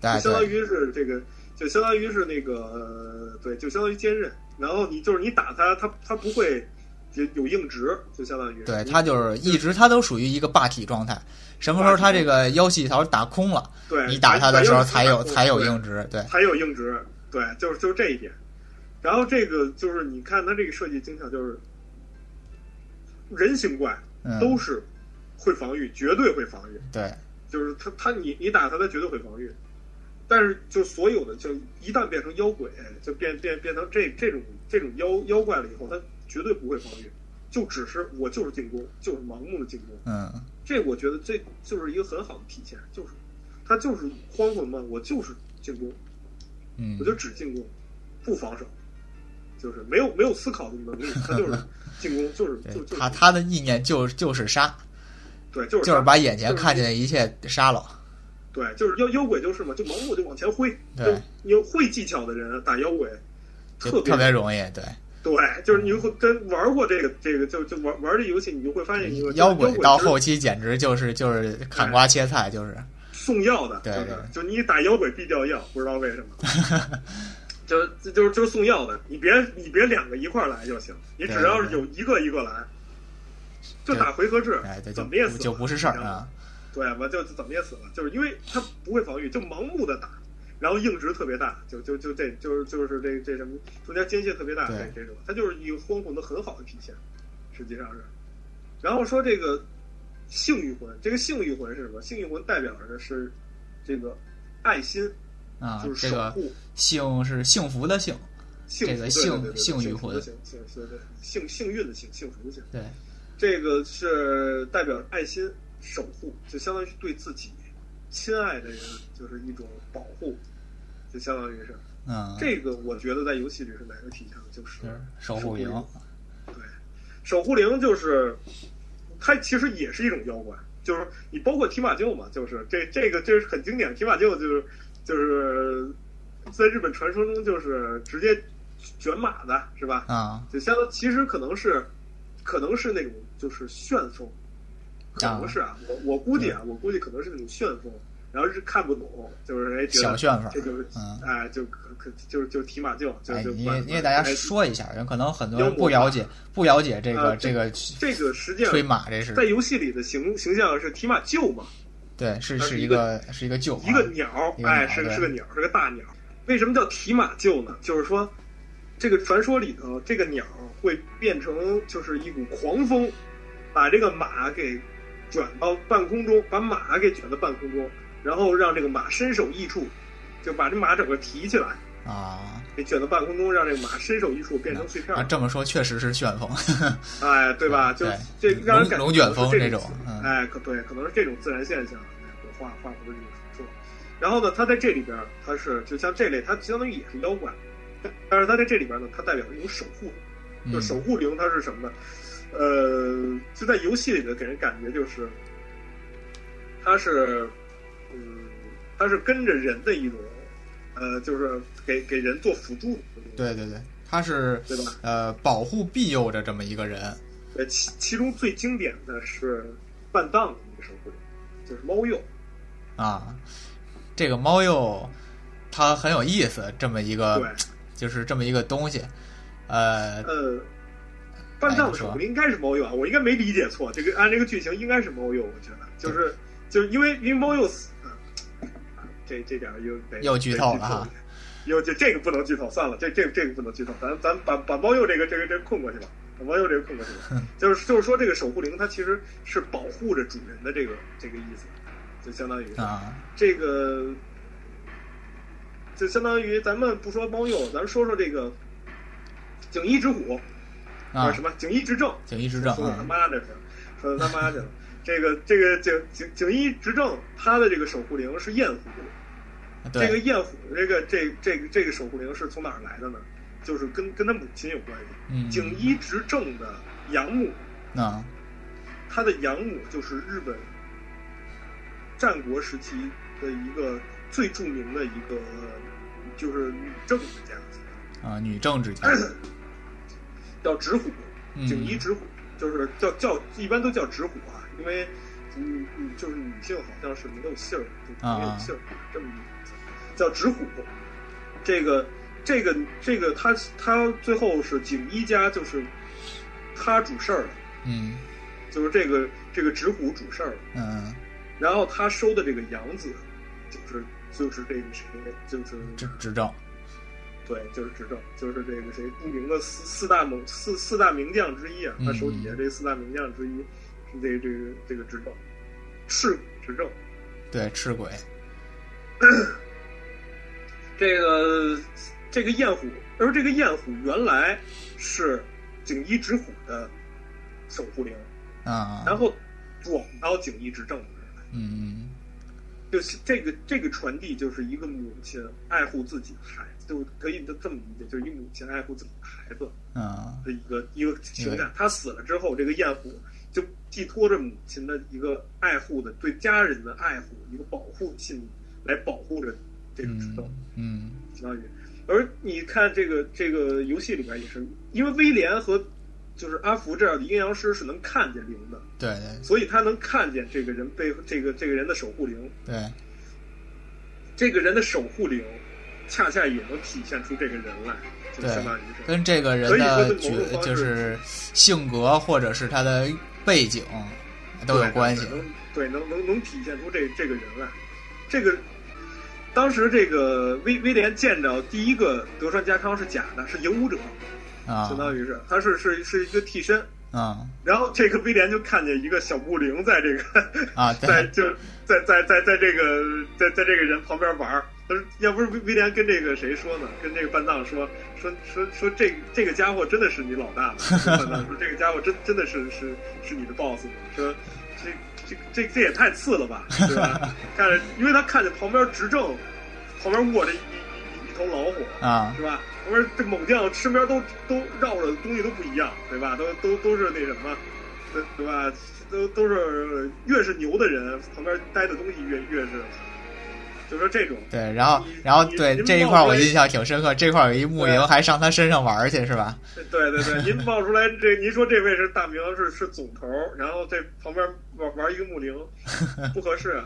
对相当于是这个，就相当于是那个，呃对，就相当于坚韧。然后你就是你打他，他他不会有有硬直，就相当于对，你他就是一直他都属于一个霸体状态。什么时候他这个妖气槽打空了，对你打他的时候才有才有硬直，对才有硬直，对，就是就是这一点。然后这个就是你看他这个设计精巧，就是人形怪嗯，都是会防御，绝对会防御。对就是他他你你打他，他绝对会防御。但是就所有的，就一旦变成妖鬼，就变变变成这这种这种妖妖怪了以后，他绝对不会防御，就只是我就是进攻，就是盲目的进攻。嗯这我觉得这就是一个很好的体现，就是他就是荒魂嘛，我就是进攻，嗯我就只进攻，不防守，就是没有没有思考的能力，他就是 进攻，就是就就是他他的意念就就是杀，对就是就是把眼前看见的一切杀了。对，就是妖妖鬼就是嘛，就盲目就往前挥。对就有会技巧的人打妖鬼，特别特别容易，对，对，就是你会真玩过这个这个，就就玩玩这游戏，你就会发现一个妖鬼到后期简直就是就是砍瓜切菜，就是送药的，就是对对就你打妖鬼必掉药，不知道为什么。就就就是就是送药的，你别你别两个一块儿来就行，你只要是有一个一个来，就打回合制哎，对，怎么也死就不是事儿啊。对我？就怎么也死了，就是因为他不会防御，就盲目的打，然后硬直特别大，就就就这就是就是这这什么中间间隙特别大，对这这种，他就是一个荒魂的很好的体现，实际上是。然后说这个性欲魂，这个性欲魂是什么？性欲魂代表着是这个爱心，啊就，是这个守护幸是幸福的幸，幸福，这个对性对对对性欲魂幸福的幸幸幸幸幸运的幸幸福的幸，对，这个是代表爱心守护，就相当于是对自己亲爱的人就是一种保护，就相当于是嗯，这个，我觉得在游戏里是哪个体现的？就是就是守护灵，对，守护灵就是它其实也是一种妖怪，就是你包括提马厩嘛，就是这这个这是很经典，提马厩就是就是在日本传说中就是直接卷马的是吧？啊，就相当其实可能是可能是那种就是旋风，可能是啊，我我估计啊，我估计可能是那种旋风，然后是看不懂，就是哎小旋风。这就是嗯。哎就可可就是就是提马厩，就哎，就把你你给大家哎说一下，人可能很多人不了解，不了解这个啊这个这个实际上吹马，这是在游戏里的形形象是提马厩嘛，对，是是一个个是一个鹫一个鸟哎，是个是个鸟，是个大鸟。为什么叫提马鹫呢？就是说，这个传说里头，这个鸟会变成就是一股狂风，把这个马给卷到半空中，把马给卷到半空中，然后让这个马身首异处，就把这马整个提起来，啊，给卷到半空中，让这个马身首异处变成碎片啊，这么说确实是旋风，哎，对吧？就这让人感觉龙龙卷风这这种嗯哎，可对，可能是这种自然现象，那个画画出的这种出处。然后呢，它在这里边儿，它是就像这类，它相当于也是妖怪，但是它在这里边呢，它代表一种守护，就嗯守护灵，它是什么呢？呃，就在游戏里的给人感觉就是，它是，嗯，它是跟着人的一种，呃，就是给给人做辅助的，对对对，他是对吧？呃保护庇佑着这么一个人，呃，其其中最经典的是半藏的那个守护灵，就是猫鼬。啊，这个猫鼬它很有意思，这么一个，就是这么一个东西，呃，呃，半藏的守护灵应该是猫鼬啊，我应该没理解错。这个按这个剧情应该是猫鼬，我觉得就是就是因为因为猫鼬这这点儿又得又剧透了 又这这个不能剧透，算了，这这这个不能剧透，咱咱把把猫鼬这个这个这个困过去吧，把猫鼬这个困过去吧。就是就是说，这个守护灵它其实是保护着主人的这个这个意思，就相当于啊，这个，就相当于咱们不说猫鼬，咱们说说这个景衣之虎啊什么景衣之政，景衣之政说的他啊，妈的是，说的他妈去了。这个这个景景景衣执政，他的这个守护灵是焰虎。这个对，焰虎，这个这这个这个守护灵是从哪儿来的呢？就是跟跟他母亲有关系。嗯，景衣执政的养母，啊，他的养母就是日本战国时期的一个最著名的一个就是女政治家，啊，女政治家，叫直虎，嗯景衣直虎，就是叫叫一般都叫直虎啊，因为嗯嗯就是女性好像是没有姓儿，就没有姓儿，这么一个名字叫直虎。这个这个这个他他最后是景衣家，就是他主事儿了，嗯。就是这个这个直虎主事儿了。嗯，然后他收的这个养子，就是就是这个谁，就是执执政，对，就是执政，就是这个谁著名的四四大猛四四大名将之一啊，他手底下这四大名将之一是这个这个这个执政，赤鬼执政。对，赤鬼，这个这个焰虎，而这个焰虎原来是景衣直虎的守护灵，啊，然后转到景衣执政的人来。嗯就是这个这个传递，就是一个母亲爱护自己的孩子，就可以这么理解，就是一母亲爱护自己的孩子嗯啊，的一个一个情感。他死了之后，这个焰虎就寄托着母亲的一个爱护的对家人的爱护，一个保护性来保护着这个石头，嗯嗯。相当于。而你看这个这个游戏里边也是，因为威廉和就是阿福这样的阴阳师是能看见灵的，对对。所以他能看见这个人背这个这个人的守护灵。对，这个人的守护灵，恰恰也能体现出这个人来，就对相当于是。跟这个人所以说的就是性格或者是他的背景都有关系对，能对能能能体现出这这个人来。这个当时这个威威廉见着第一个德川家康是假的，是影武者，啊相当于是他是是是一个替身。啊然后这个威廉就看见一个小布灵在这个啊，在就在在在在这个在在这个人旁边玩儿。他说：“要不是威威廉跟这个谁说呢？跟这个半藏说说说说这这个家伙真的是你老大吗？半藏说这个家伙真真的是是是你的 boss 吗？说这这这这也太次了吧，对吧？看着，因为他看见旁边执政旁边卧着一一一一头老虎，啊是吧？旁边这猛将身边都都绕着的东西都不一样，对吧？都都都是那什么，对对吧？都都是越是牛的人，旁边待的东西越越是好，就说这种。对，然后然后对这一块儿我印象挺深刻，这块儿有一木对灵还上他身上玩儿去是吧？对对对，您报出来这，您说这位是大明是是总头，然后这旁边玩玩一个木灵，不合适。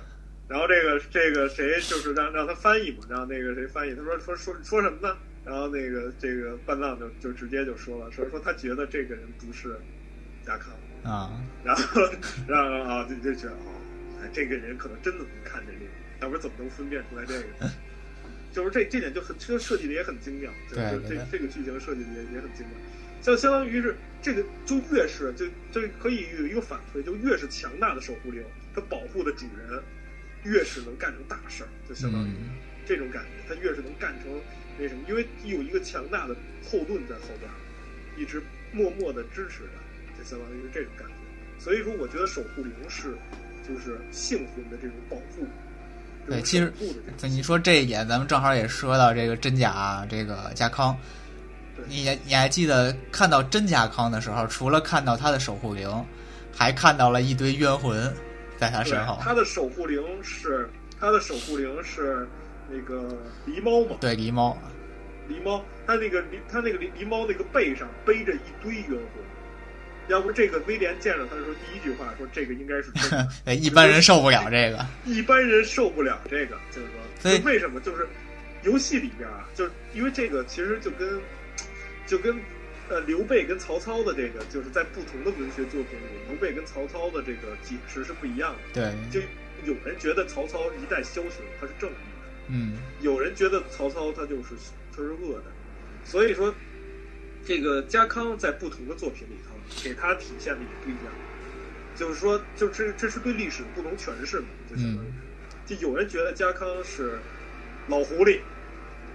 然后这个这个谁就是让让他翻译嘛，让那个谁翻译，他说说说说什么呢？然后那个这个半藏就就直接就说了，说说他觉得这个人不是亚康，啊然后让啊就就觉得哦，哎这个人可能真的能看见这个，要不然怎么能分辨出来这个？就是这这点就很这个设计的也很精妙，就是这这个剧情设计的也也很精妙，像相当于是这个就越是就就可以有一个反推，就越是强大的守护灵，它保护的主人越是能干成大事儿，就相当于、嗯这种感觉，它越是能干成那什么，因为有一个强大的后盾在后边，一直默默的支持着，就相当于是这种感觉。所以说，我觉得守护灵是就是幸福的这种保护。对，其实你说这一点，咱们正好也说到这个真假这个家康。你你还记得看到真家康的时候，除了看到他的守护灵，还看到了一堆冤魂在他身后。他的守护灵是他的守护灵是那个狸猫嘛？对，狸猫。狸猫，他那个狸他那个狸狸猫那个背上背着一堆冤魂。要不这个威廉见着他的时候，第一句话说：“这个应该是真的。”一般人受不了这个。一般人受不了这个，就是说，所以为什么就是游戏里边啊，就是因为这个其实就跟。就跟，呃，刘备跟曹操的这个，就是在不同的文学作品里，刘备跟曹操的这个解释是不一样的。对，就有人觉得曹操一代枭雄，他是正义的，嗯，有人觉得曹操他就是他是恶的，所以说，这个家康在不同的作品里头给他体现的也不一样，就是说，就这这是对历史的不同诠释嘛，就相当于，就有人觉得家康是老狐狸。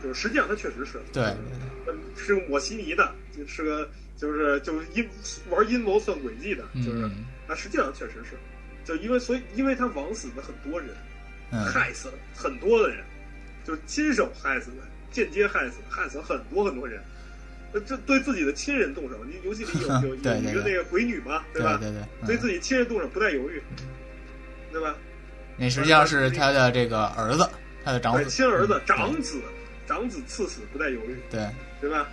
就是实际上他确实是对，是个抹稀泥的，就是个就是就是阴玩阴谋算诡计的，就是啊，实际上确实是，就因为所以因为他枉死了很多人，害死了很多的人，就是亲手害死的，间接害死，害死了很多很多人，呃，这对自己的亲人动手，你游戏里有 有有一个那个鬼女嘛，对吧？对对，对对自己亲人动手不带犹豫，对吧？那实际上是他的这个儿子，他的长子，亲儿子，长子。长子赐死不带犹豫，对对吧？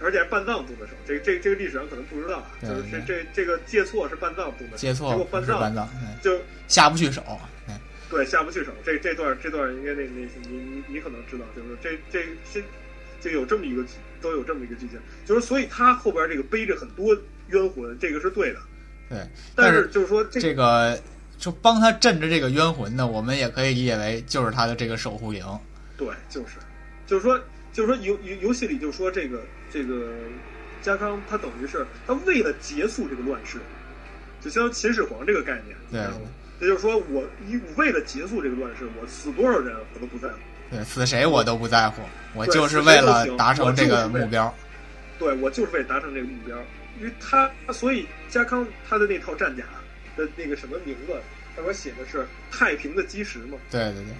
而且半藏动的手，这个这个这个历史上可能不知道啊，就是这这这个借错是半藏动的，借错结果半藏就下不去手，对下不去手。这这段这段应该那那你你你可能知道，就是这这先就有这么一个都有这么一个剧情，就是所以他后边这个背着很多冤魂，这个是对的，对。但是就是说这个就帮他镇着这个冤魂呢，我们也可以理解为就是他的这个守护灵，对，就是。就是说，就是说，游游游戏里就说这个这个家康，他等于是他为了结束这个乱世，就相当于秦始皇这个概念，对，也就是说，我一为了结束这个乱世，我死多少人我都不在乎，对，死谁我都不在乎，我就是为了达成这个目标，对我就是为了达成这个目标，因为他所以家康他的那套战甲的那个什么名字，上面写的是太平的基石嘛，对对对。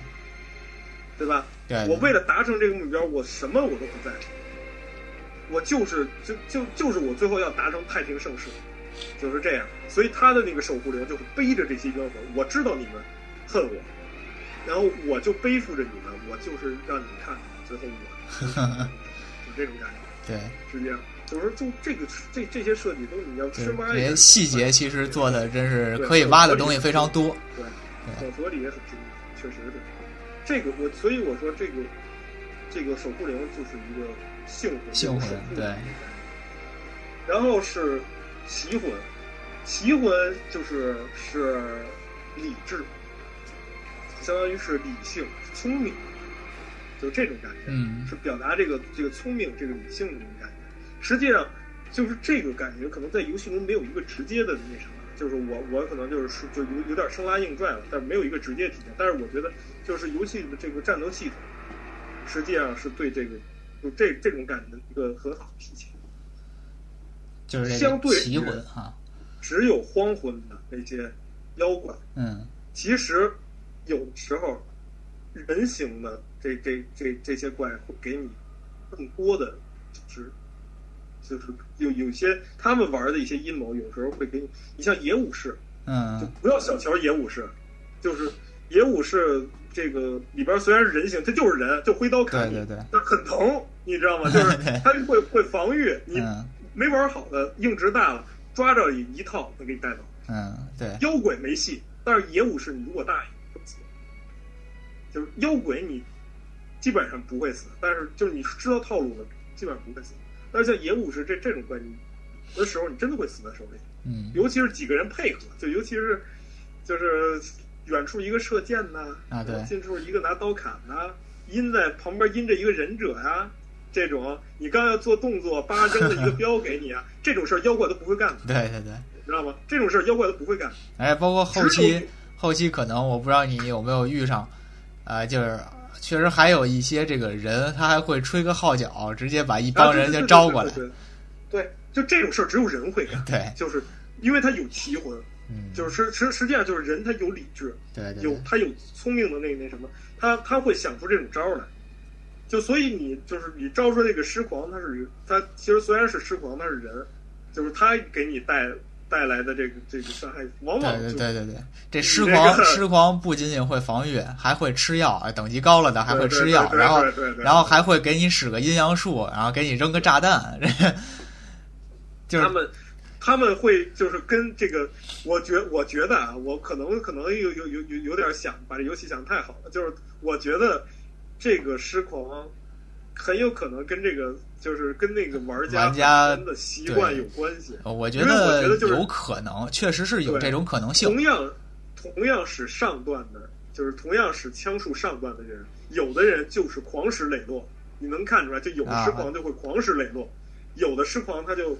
对吧？我为了达成这个目标，我什么我都不在乎，我就是就就就是我最后要达成太平盛世，就是这样。所以他的那个守护灵就是背着这些冤魂，我知道你们恨我，然后我就背负着你们，我就是让你们看最后我，就这种感觉。对，是这样。就是说，就这个这这些设计都你要深挖。这些细节其实做的真是可以挖的东西非常多。对，小说里也很精确实是。这个我，所以我说这个，这个守护灵就是一个幸魂，幸魂对。然后是奇魂，奇魂就是是理智，相当于是理性、聪明，就这种感觉，嗯，是表达这个这个聪明、这个理性的这种感觉。实际上，就是这个感觉可能在游戏中没有一个直接的那什么。就是我，我可能就是就有有点生拉硬拽了，但是没有一个直接体现。但是我觉得，就是游戏的这个战斗系统，实际上是对这个就这这种感觉的一个很好的体现。就是相对奇魂哈，只有荒魂的那些妖怪，嗯，其实有的时候人形的这这这这些怪会给你更多的就是。就是有有些他们玩的一些阴谋，有时候会给你，你像野武士，嗯，就不要小瞧野武士，就是野武士这个里边虽然是人形，他就是人，就挥刀砍你，对对对，但很疼，你知道吗？就是他会会防御，你没玩好的硬直大了，抓着一一套能给你带走，嗯，对，妖鬼没戏，但是野武士你如果大意，就是妖鬼你基本上不会死，但是就是你知道套路的，基本上不会死。但是像野武士这这种关系的时候，你真的会死在手里。嗯，尤其是几个人配合，就尤其是就是远处一个射箭呐，啊对，近处一个拿刀砍呐，阴在旁边阴着一个忍者呀，这种你刚要做动作，八 扔了一个标给你啊，这种事儿妖怪都不会干。对对对，知道吗？这种事儿妖怪都不会干。哎，包括后期后期可能我不知道你有没有遇上，呃，就是确实还有一些这个人，他还会吹个号角，直接把一帮人就招过来。对，就这种事儿只有人会干。对，就是因为他有奇魂，嗯，就是实实实际上就是人他有理智，对对，有他有聪明的那那什么，他他会想出这种招来。就所以你就是你招出这个狮狂，他是他其实虽然是狮狂，他是人，就是他给你带。带来的这个这个伤害，往往对对对对对，这狮狂狮狂不仅仅会防御，还会吃药，等级高了的还会吃药，然后然后还会给你使个阴阳术，然后给你扔个炸弹，就是他们他们会就是跟这个，我觉我觉得啊，我可能可能有有有有有点想把这游戏想太好了，就是我觉得这个狮狂很有可能跟这个。就是跟那个玩家的习惯有关系。我觉得有可能，确实是有这种可能性。同样，同样使上段的，就是同样使枪术上段的人，有的人就是狂使磊落，你能看出来，就有的狮狂就会狂使磊落，有的狮狂他就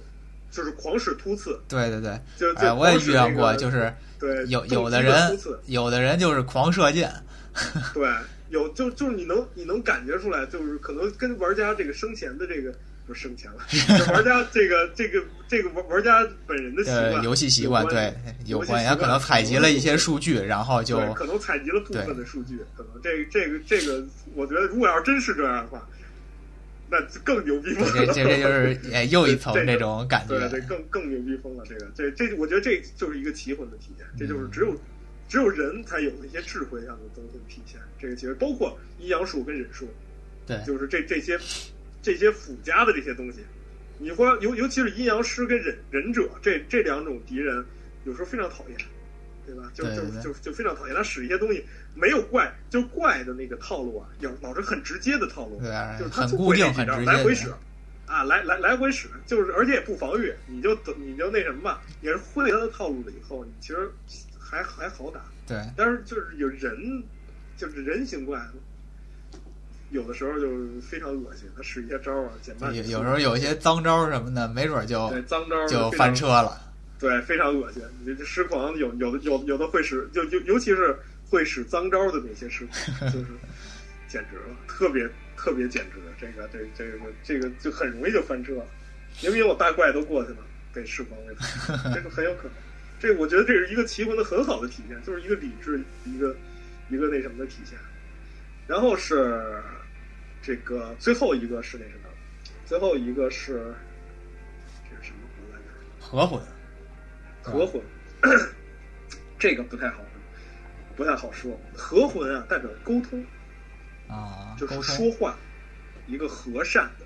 就是狂使突刺。对对对，就哎，我也遇见过，就是对有有的人，有的人就是狂射箭。对。有就就是你能你能感觉出来，就是可能跟玩家这个生前的这个不是生前了，玩家这个这个这个玩玩家本人的习惯、游戏习惯对有关，他可能采集了一些数据，然后就可能采集了部分的数据，可能这这个这个，我觉得如果要是真是这样的话，那更牛逼疯了。这这这就是 哎又一层这种感觉，对对，更更牛逼疯了。这个这这，我觉得这就是一个奇魂的体验，这就是只有。只有人才有那些智慧上的东西体现，这个其实包括阴阳术跟忍术，对，就是这这些这些附加的这些东西，你说尤尤其是阴阳师跟忍忍者这这两种敌人，有时候非常讨厌，对吧？就就就就非常讨厌他使一些东西没有怪，就怪的那个套路啊，有老是很直接的套路，对就是他固定很直接，来回使啊，来来来回使，就是而且也不防御，你就你就那什么吧，也是会他的套路了以后，你其实。还还好打，对，但是就是有人，就是人形怪，有的时候就非常恶心，他使一些招啊，减慢。有有时候有一些脏招什么的，没准就对脏招就翻车了。对，非常恶心。你这狮狂有有的有有的会使，就就尤其是会使脏招的那些狮狂，就是 简直了，特别特别简直。这个这这个这个就很容易就翻车，明明我大怪都过去了，被狮狂给这个很有可能。这我觉得这是一个棋魂的很好的体现，就是一个理智，一个一个那什么的体现。然后是这个最后一个是那什么？最后一个是这是什么魂来着？合魂。合魂，这个不太好，不太好说。合魂啊，代表沟通啊，就是说话，一个和善的，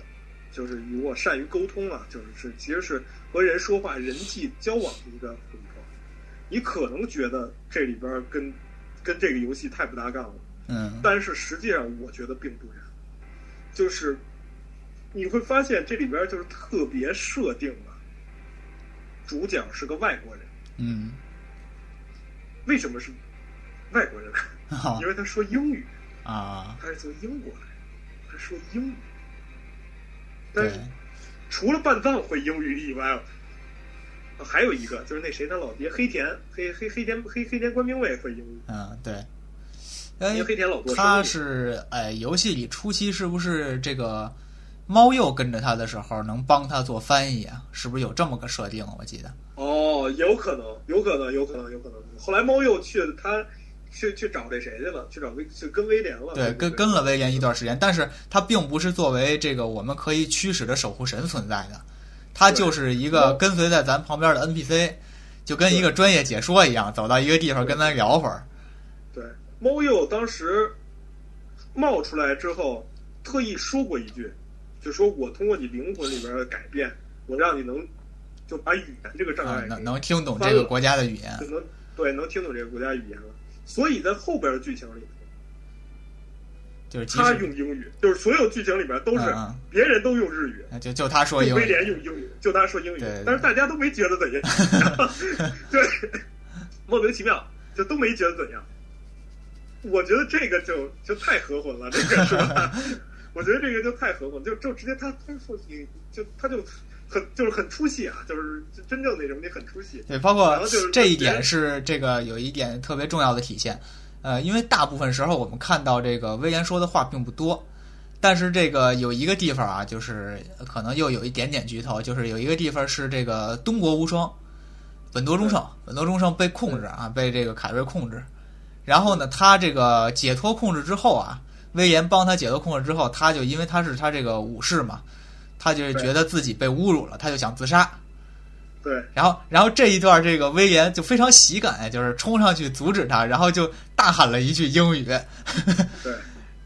就是如果善于沟通啊，就是是其实是和人说话、人际交往的一个。你可能觉得这里边跟跟这个游戏太不搭杠了，嗯，但是实际上我觉得并不然，就是你会发现这里边就是特别设定了主角是个外国人，嗯，为什么是外国人？因为他说英语啊，他是从英国来，他说英语，但是除了半藏会英语以外。还有一个就是那谁他老爹黑田黑黑黑田黑黑田官兵卫会英语。嗯，对。因为黑田老多他是哎，游戏里初期是不是这个猫鼬跟着他的时候能帮他做翻译啊？是不是有这么个设定？我记得。哦，有可能，有可能，有可能，有可能。后来猫鼬去他去去找这谁去了？去找威去跟威廉了。对，跟跟了威廉一段时间，但是他并不是作为这个我们可以驱使的守护神存在的。他就是一个跟随在咱旁边的 NPC，就跟一个专业解说一样，走到一个地方跟咱聊会儿。对，猫鼬当时冒出来之后，特意说过一句，就说我通过你灵魂里边的改变，我让你能就把语言这个障碍能能听懂这个国家的语言，能对能听懂这个国家语言了。所以在后边的剧情里。就是他用英语，就是所有剧情里边都是别人都用日语，就就他说英语，威廉用英语，就他说英语，但是大家都没觉得怎样，对，莫名其妙，就都没觉得怎样。我觉得这个就就太合魂了，这个是吧？我觉得这个就太合魂，就就直接他他说你就他就很就是很出戏啊，就是真正那什么你很出戏。对，包括这一点是这个有一点特别重要的体现。呃，因为大部分时候我们看到这个威廉说的话并不多，但是这个有一个地方啊，就是可能又有一点点剧透，就是有一个地方是这个东国无双，本多忠胜，本多忠胜被控制啊，被这个凯瑞控制，然后呢，他这个解脱控制之后啊，威廉帮他解脱控制之后，他就因为他是他这个武士嘛，他就觉得自己被侮辱了，他就想自杀。对，然后，然后这一段这个威廉就非常喜感，就是冲上去阻止他，然后就大喊了一句英语。对，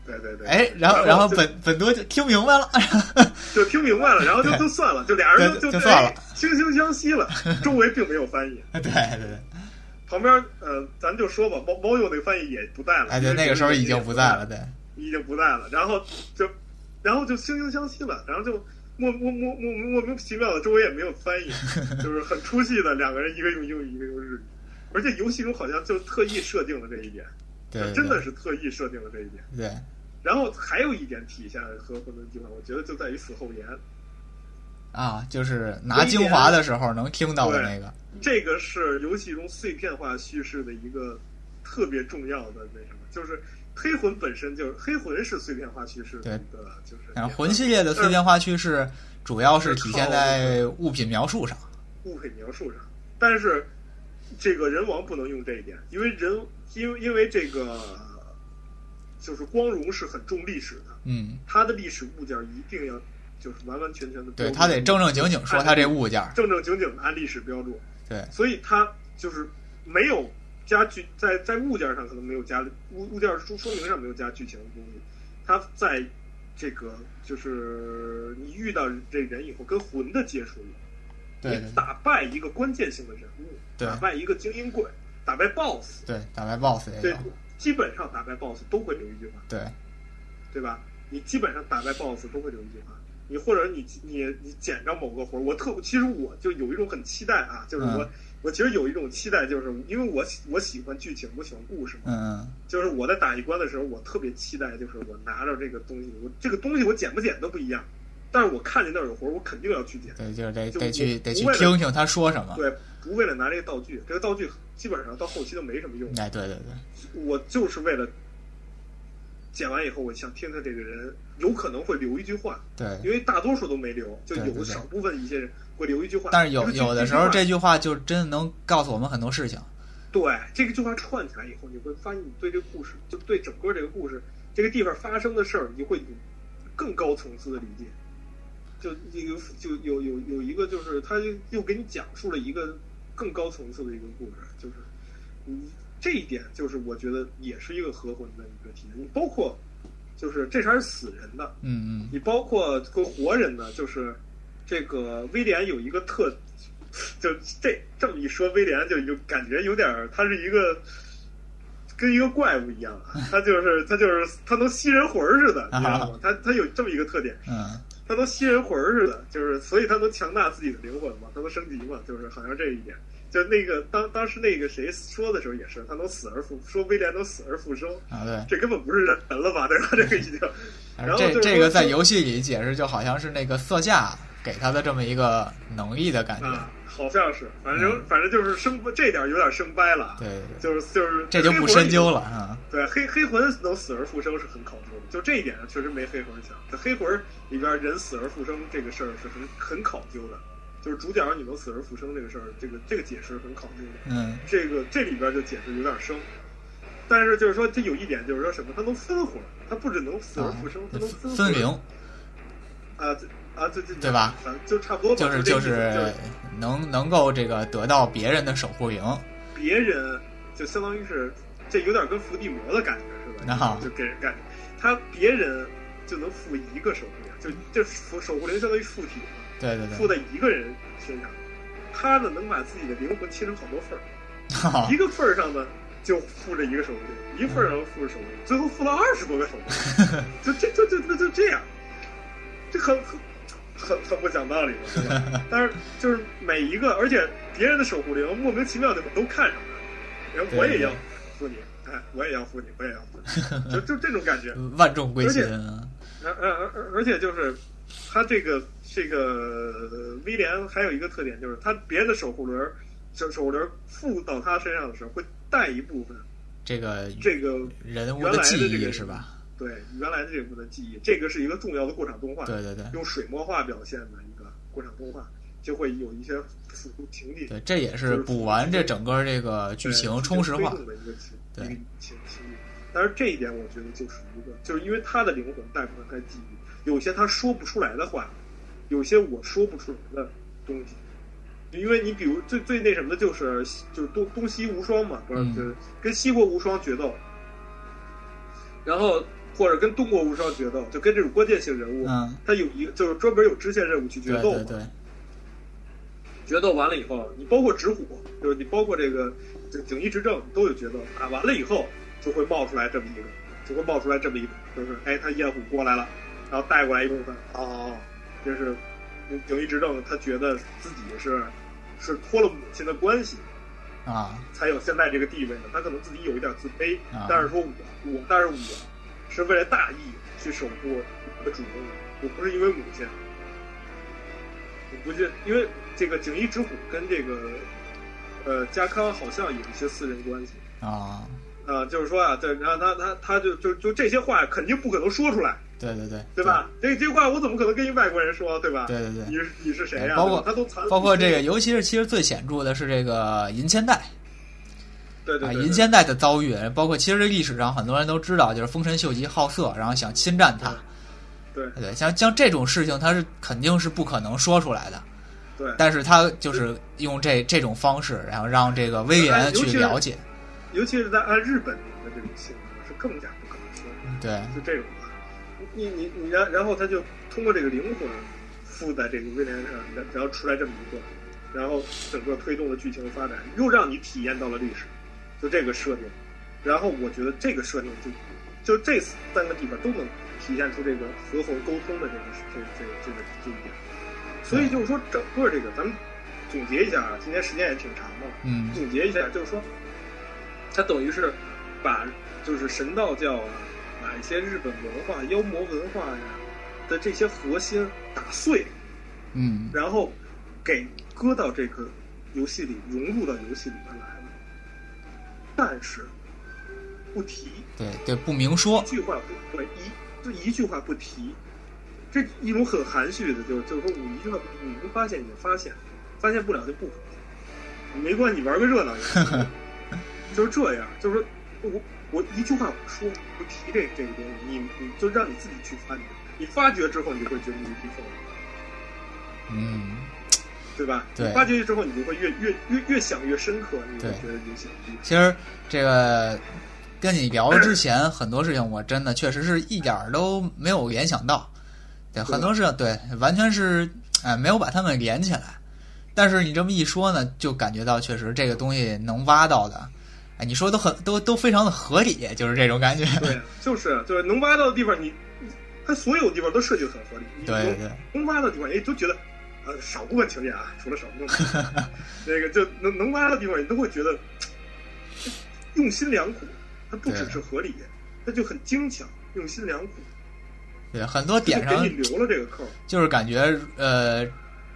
对对对。哎，然后，然后本本多就听明白了，就听明白了，然后就就算了，就俩人就就算了，惺惺相惜了。周围并没有翻译。对对对。旁边呃，咱就说吧，猫猫鼬那个翻译也不在了。哎，对，那个时候已经不在了，对，已经不在了。然后就，然后就惺惺相惜了，然后就。莫莫莫莫莫名其妙的，周围也没有翻译，就是很出戏的两个人，一个用英语，一个用日语，而且游戏中好像就特意设定了这一点，对，真的是特意设定了这一点，对。然后还有一点体现和混沌地方，我觉得就在于死后言啊，就是拿精华的时候能听到的那个，这个是游戏中碎片化叙事的一个特别重要的那什么，就是。黑魂本身就是黑魂是碎片化叙事的一个，就是魂系列的碎片化叙事主要是体现在物品描述上。物品描述上，但是这个人王不能用这一点，因为人因为因为这个就是光荣是很重历史的，嗯，他的历史物件一定要就是完完全全的，对他得正正经经说他这物件，正正经经的按历史标注，对，所以他就是没有。加剧在在物件上可能没有加物物件说说明上没有加剧情的东西，它在这个就是你遇到这人以后跟魂的接触，你打败一个关键性的人物，打败一个精英怪，打败 BOSS，对，打败 BOSS 对，基本上打败 BOSS 都会留一句话，对，对吧？你基本上打败 BOSS 都会留一句话，你或者你你你捡着某个活我特其实我就有一种很期待啊，就是我。我其实有一种期待，就是因为我喜我喜欢剧情，我喜欢故事嘛。嗯就是我在打一关的时候，我特别期待，就是我拿着这个东西，我这个东西我捡不捡都不一样，但是我看见那儿有活，我肯定要去捡。对，就是得得去得去听听他说什么。对，不为了拿这个道具，这个道具基本上到后期都没什么用。哎，对对对，我就是为了捡完以后，我想听听这个人有可能会留一句话。对，因为大多数都没留，就有少部分一些人。会留一句话，但是有有的时候这句话就真的能告诉我们很多事情。对，这个句话串起来以后，你会发现你对这个故事，就对整个这个故事，这个地方发生的事儿，你会有更高层次的理解。就有就有有有一个，就是他又给你讲述了一个更高层次的一个故事，就是你这一点，就是我觉得也是一个合魂的一个体验。你包括就是这茬是死人的，嗯嗯，你包括跟活人的，就是。这个威廉有一个特，就这这么一说，威廉就有感觉有点儿，他是一个跟一个怪物一样，他就是他就是他能吸人魂似的，你知道吗？他他有这么一个特点，嗯，他能吸人魂似的，就是所以他能强大自己的灵魂嘛，他能升级嘛，就是好像这一点。就那个当当时那个谁说的时候也是，他能死而复说威廉能死而复生啊，对，这根本不是人了吧？对吧？这个已经，然后这这个在游戏里解释就好像是那个色价。给他的这么一个能力的感觉，好像是，反正反正就是生这点有点生掰了，对，就是就是这就不深究了啊。对，黑黑魂能死而复生是很考究的，就这一点上确实没黑魂强。在黑魂里边，人死而复生这个事儿是很很考究的，就是主角你能死而复生这个事儿，这个这个解释很考究的。嗯，这个这里边就解释有点生，但是就是说，它有一点就是说什么，它能分魂，它不只能死而复生，它能分分灵啊。啊，对对对吧？就差不多，就是就是能能够这个得到别人的守护灵，别人就相当于是这有点跟伏地魔的感觉似的，就给人感觉他别人就能附一个守护灵，就这守守护灵相当于附体嘛，对对对，附在一个人身上，他呢能把自己的灵魂切成好多份儿，一个份儿上呢就附着一个守护灵，一份儿上附着守护灵，最后附了二十多个守护灵，就这就就就就这样，这很很。很很不讲道理嘛，对吧？但是就是每一个，而且别人的守护灵莫名其妙的都看上他，然后我也要护你，哎，我也要护你，我也要护你，就就这种感觉，万众归心。而而而而而且就是他这个这个威廉还有一个特点，就是他别人的守护轮守守护轮附到他身上的时候会带一部分这个这个人物原来的记这个忆是吧？对原来的这部分的记忆，这个是一个重要的过场动画，对对对。用水墨画表现的一个过场动画，就会有一些辅助情节，对，这也是补完这整个这个剧情充实化的一个情对一个情情节。但是这一点，我觉得就是一个，就是因为他的灵魂带不上他记忆，有些他说不出来的话，有些我说不出来的东西。因为你比如最最那什么的就是就是东东西无双嘛，不是、嗯。就是跟西国无双决斗，然后或者跟东国无双决斗，就跟这种关键性人物，嗯，他有一就是专门有支线任务去决斗嘛。对对对，决斗完了以后，你包括直虎，就是你包括这个这景义之正都有决斗，啊完了以后就会冒出来这么一个，就会冒出来这么一个，就是哎，他焰虎过来了，然后带过来一部分，哦，这是景义之正，他觉得自己是是托了母亲的关系，啊，才有现在这个地位的，他可能自己有一点自卑，啊。但是说我我，但是我是为了大义去守护我的主公，我不是因为母亲，我不是因为这个锦衣之虎跟这个呃家康好像有一些私人关系啊，啊、就是说啊，对然后他他他就就就这些话肯定不可能说出来，对对对，对吧？这这话我怎么可能跟一外国人说，对吧？对对对你是你是谁呀、对包括他都残包括这个，尤其是其实最显著的是这个银千代啊，对对对银仙代的遭遇，包括其实历史上很多人都知道，就是丰臣秀吉好色，然后想侵占他，对。对，像像这种事情，他是肯定是不可能说出来的，对，但是他就是用这这种方式，然后让这个威廉去了解，尤其是在按日本人的这种性格，是更加不可能说的。对就这种吧，你你你然然后他就通过这个灵魂附在这个威廉上，然然后出来这么一段，然后整个推动了剧情的发展，又让你体验到了历史，就这个设定。然后我觉得这个设定就就这三个地方都能体现出这个和缝沟通的这个这个这个这个这一点。所以就是说，整个这个咱们总结一下啊，今天时间也挺长的了。嗯总结一下，就是说，它等于是把就是神道教啊，把一些日本文化、妖魔文化呀的这些核心打碎，嗯然后给搁到这个游戏里，融入到游戏里面来了。但是不提，对对，不明说。一，句话不对，一就一句话不提，这一种很含蓄的，就是就是说我一句话不提，你能发现你就发现，发现不了就不发现，没关系，你玩个热闹也行，就是这样，就是说我我一句话不说，不提这这个东西，你你就让你自己去发掘，你发掘之后，你就会觉得牛逼疯了。嗯对吧？对你发掘之后，你就会越越越越想越深刻，你会对觉得游戏很厉害。其实这个跟你聊之前，很多事情我真的确实是一点儿都没有联想到。对，很多事情对，完全是哎没有把它们连起来。但是你这么一说呢，就感觉到确实这个东西能挖到的，哎，你说都很都都非常的合理，就是这种感觉。对，就是就是能挖到的地方，你你它所有地方都设计的很合理。你对对能能挖到的地方，哎，都觉得呃少部分情节啊，除了少部分，那个就能能挖的地方，你都会觉得 用心良苦。它不只是合理，它就很精巧，用心良苦，对，很多点上给你留了这个扣。就是感觉呃，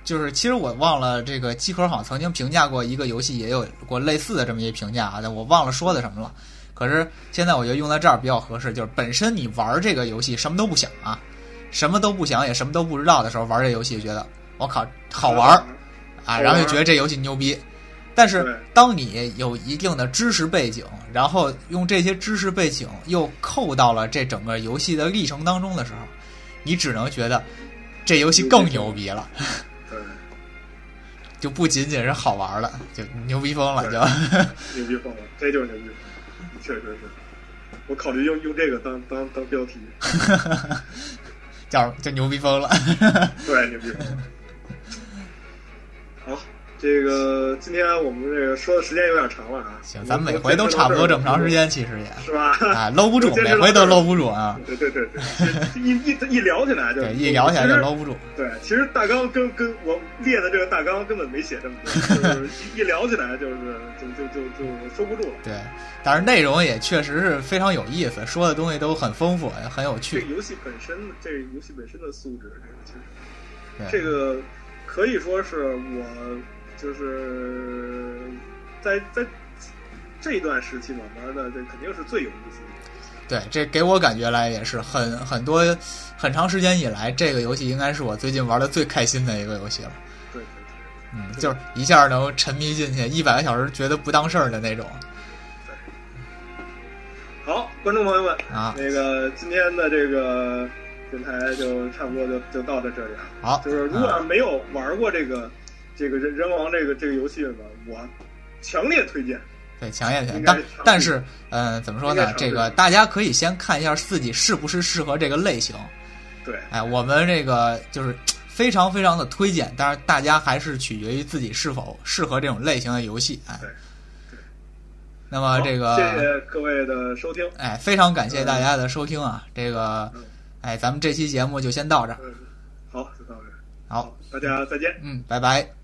就是其实我忘了这个机壳好像曾经评价过一个游戏，也有过类似的这么一评价啊，但我忘了说的什么了。可是现在我觉得用在这儿比较合适，就是本身你玩这个游戏什么都不想啊，什么都不想也什么都不知道的时候玩这游戏，觉得我靠好玩儿啊，然后就觉得这游戏牛逼。但是当你有一定的知识背景，然后用这些知识背景又扣到了这整个游戏的历程当中的时候，你只能觉得这游戏更牛逼了，对，就不仅仅是好玩了，就牛逼疯了，就 牛逼疯了，这就是牛逼疯了，确实是。我考虑用用这个当当当标题，叫叫牛逼疯了。对，牛逼疯了。好，这个今天我们这个说的时间有点长了啊。行，咱每回都差不多这么长时，间，其实也是吧？啊搂不住，每回都搂不住啊。对对对对，一一一聊起来就对，一聊起来就搂不住。对，其实大纲跟跟我列的这个大纲根本没写这么多，就是一一聊起来就是就就就就收不住了。对，但是内容也确实是非常有意思，说的东西都很丰富，也很有趣这。游戏本身，这个游戏本身的素质，这个其实对这个可以说是我就是在在这一段时期慢慢的，这肯定是最有意思的。对，这给我感觉来也是很很多很长时间以来，这个游戏应该是我最近玩的最开心的一个游戏了。对对嗯，就是一下能沉迷进去，一百个小时觉得不当事儿的那种对。好，观众朋友们，啊。那个今天的这个电台就差不多就就到这这里了。好，就是如果要没有玩过这个、这个人人王这个这个游戏的呢，我强烈推荐。对，强烈推荐。但但是，呃，怎么说呢这个大家可以先看一下自己是不是适合这个类型。对，哎，我们这个就是非常非常的推荐，当然大家还是取决于自己是否适合这种类型的游戏。哎对对，那么这个，谢谢各位的收听。哎，非常感谢大家的收听啊！这个嗯，哎，咱们这期节目就先到这好，就到这儿。好，大家再见。嗯，拜拜。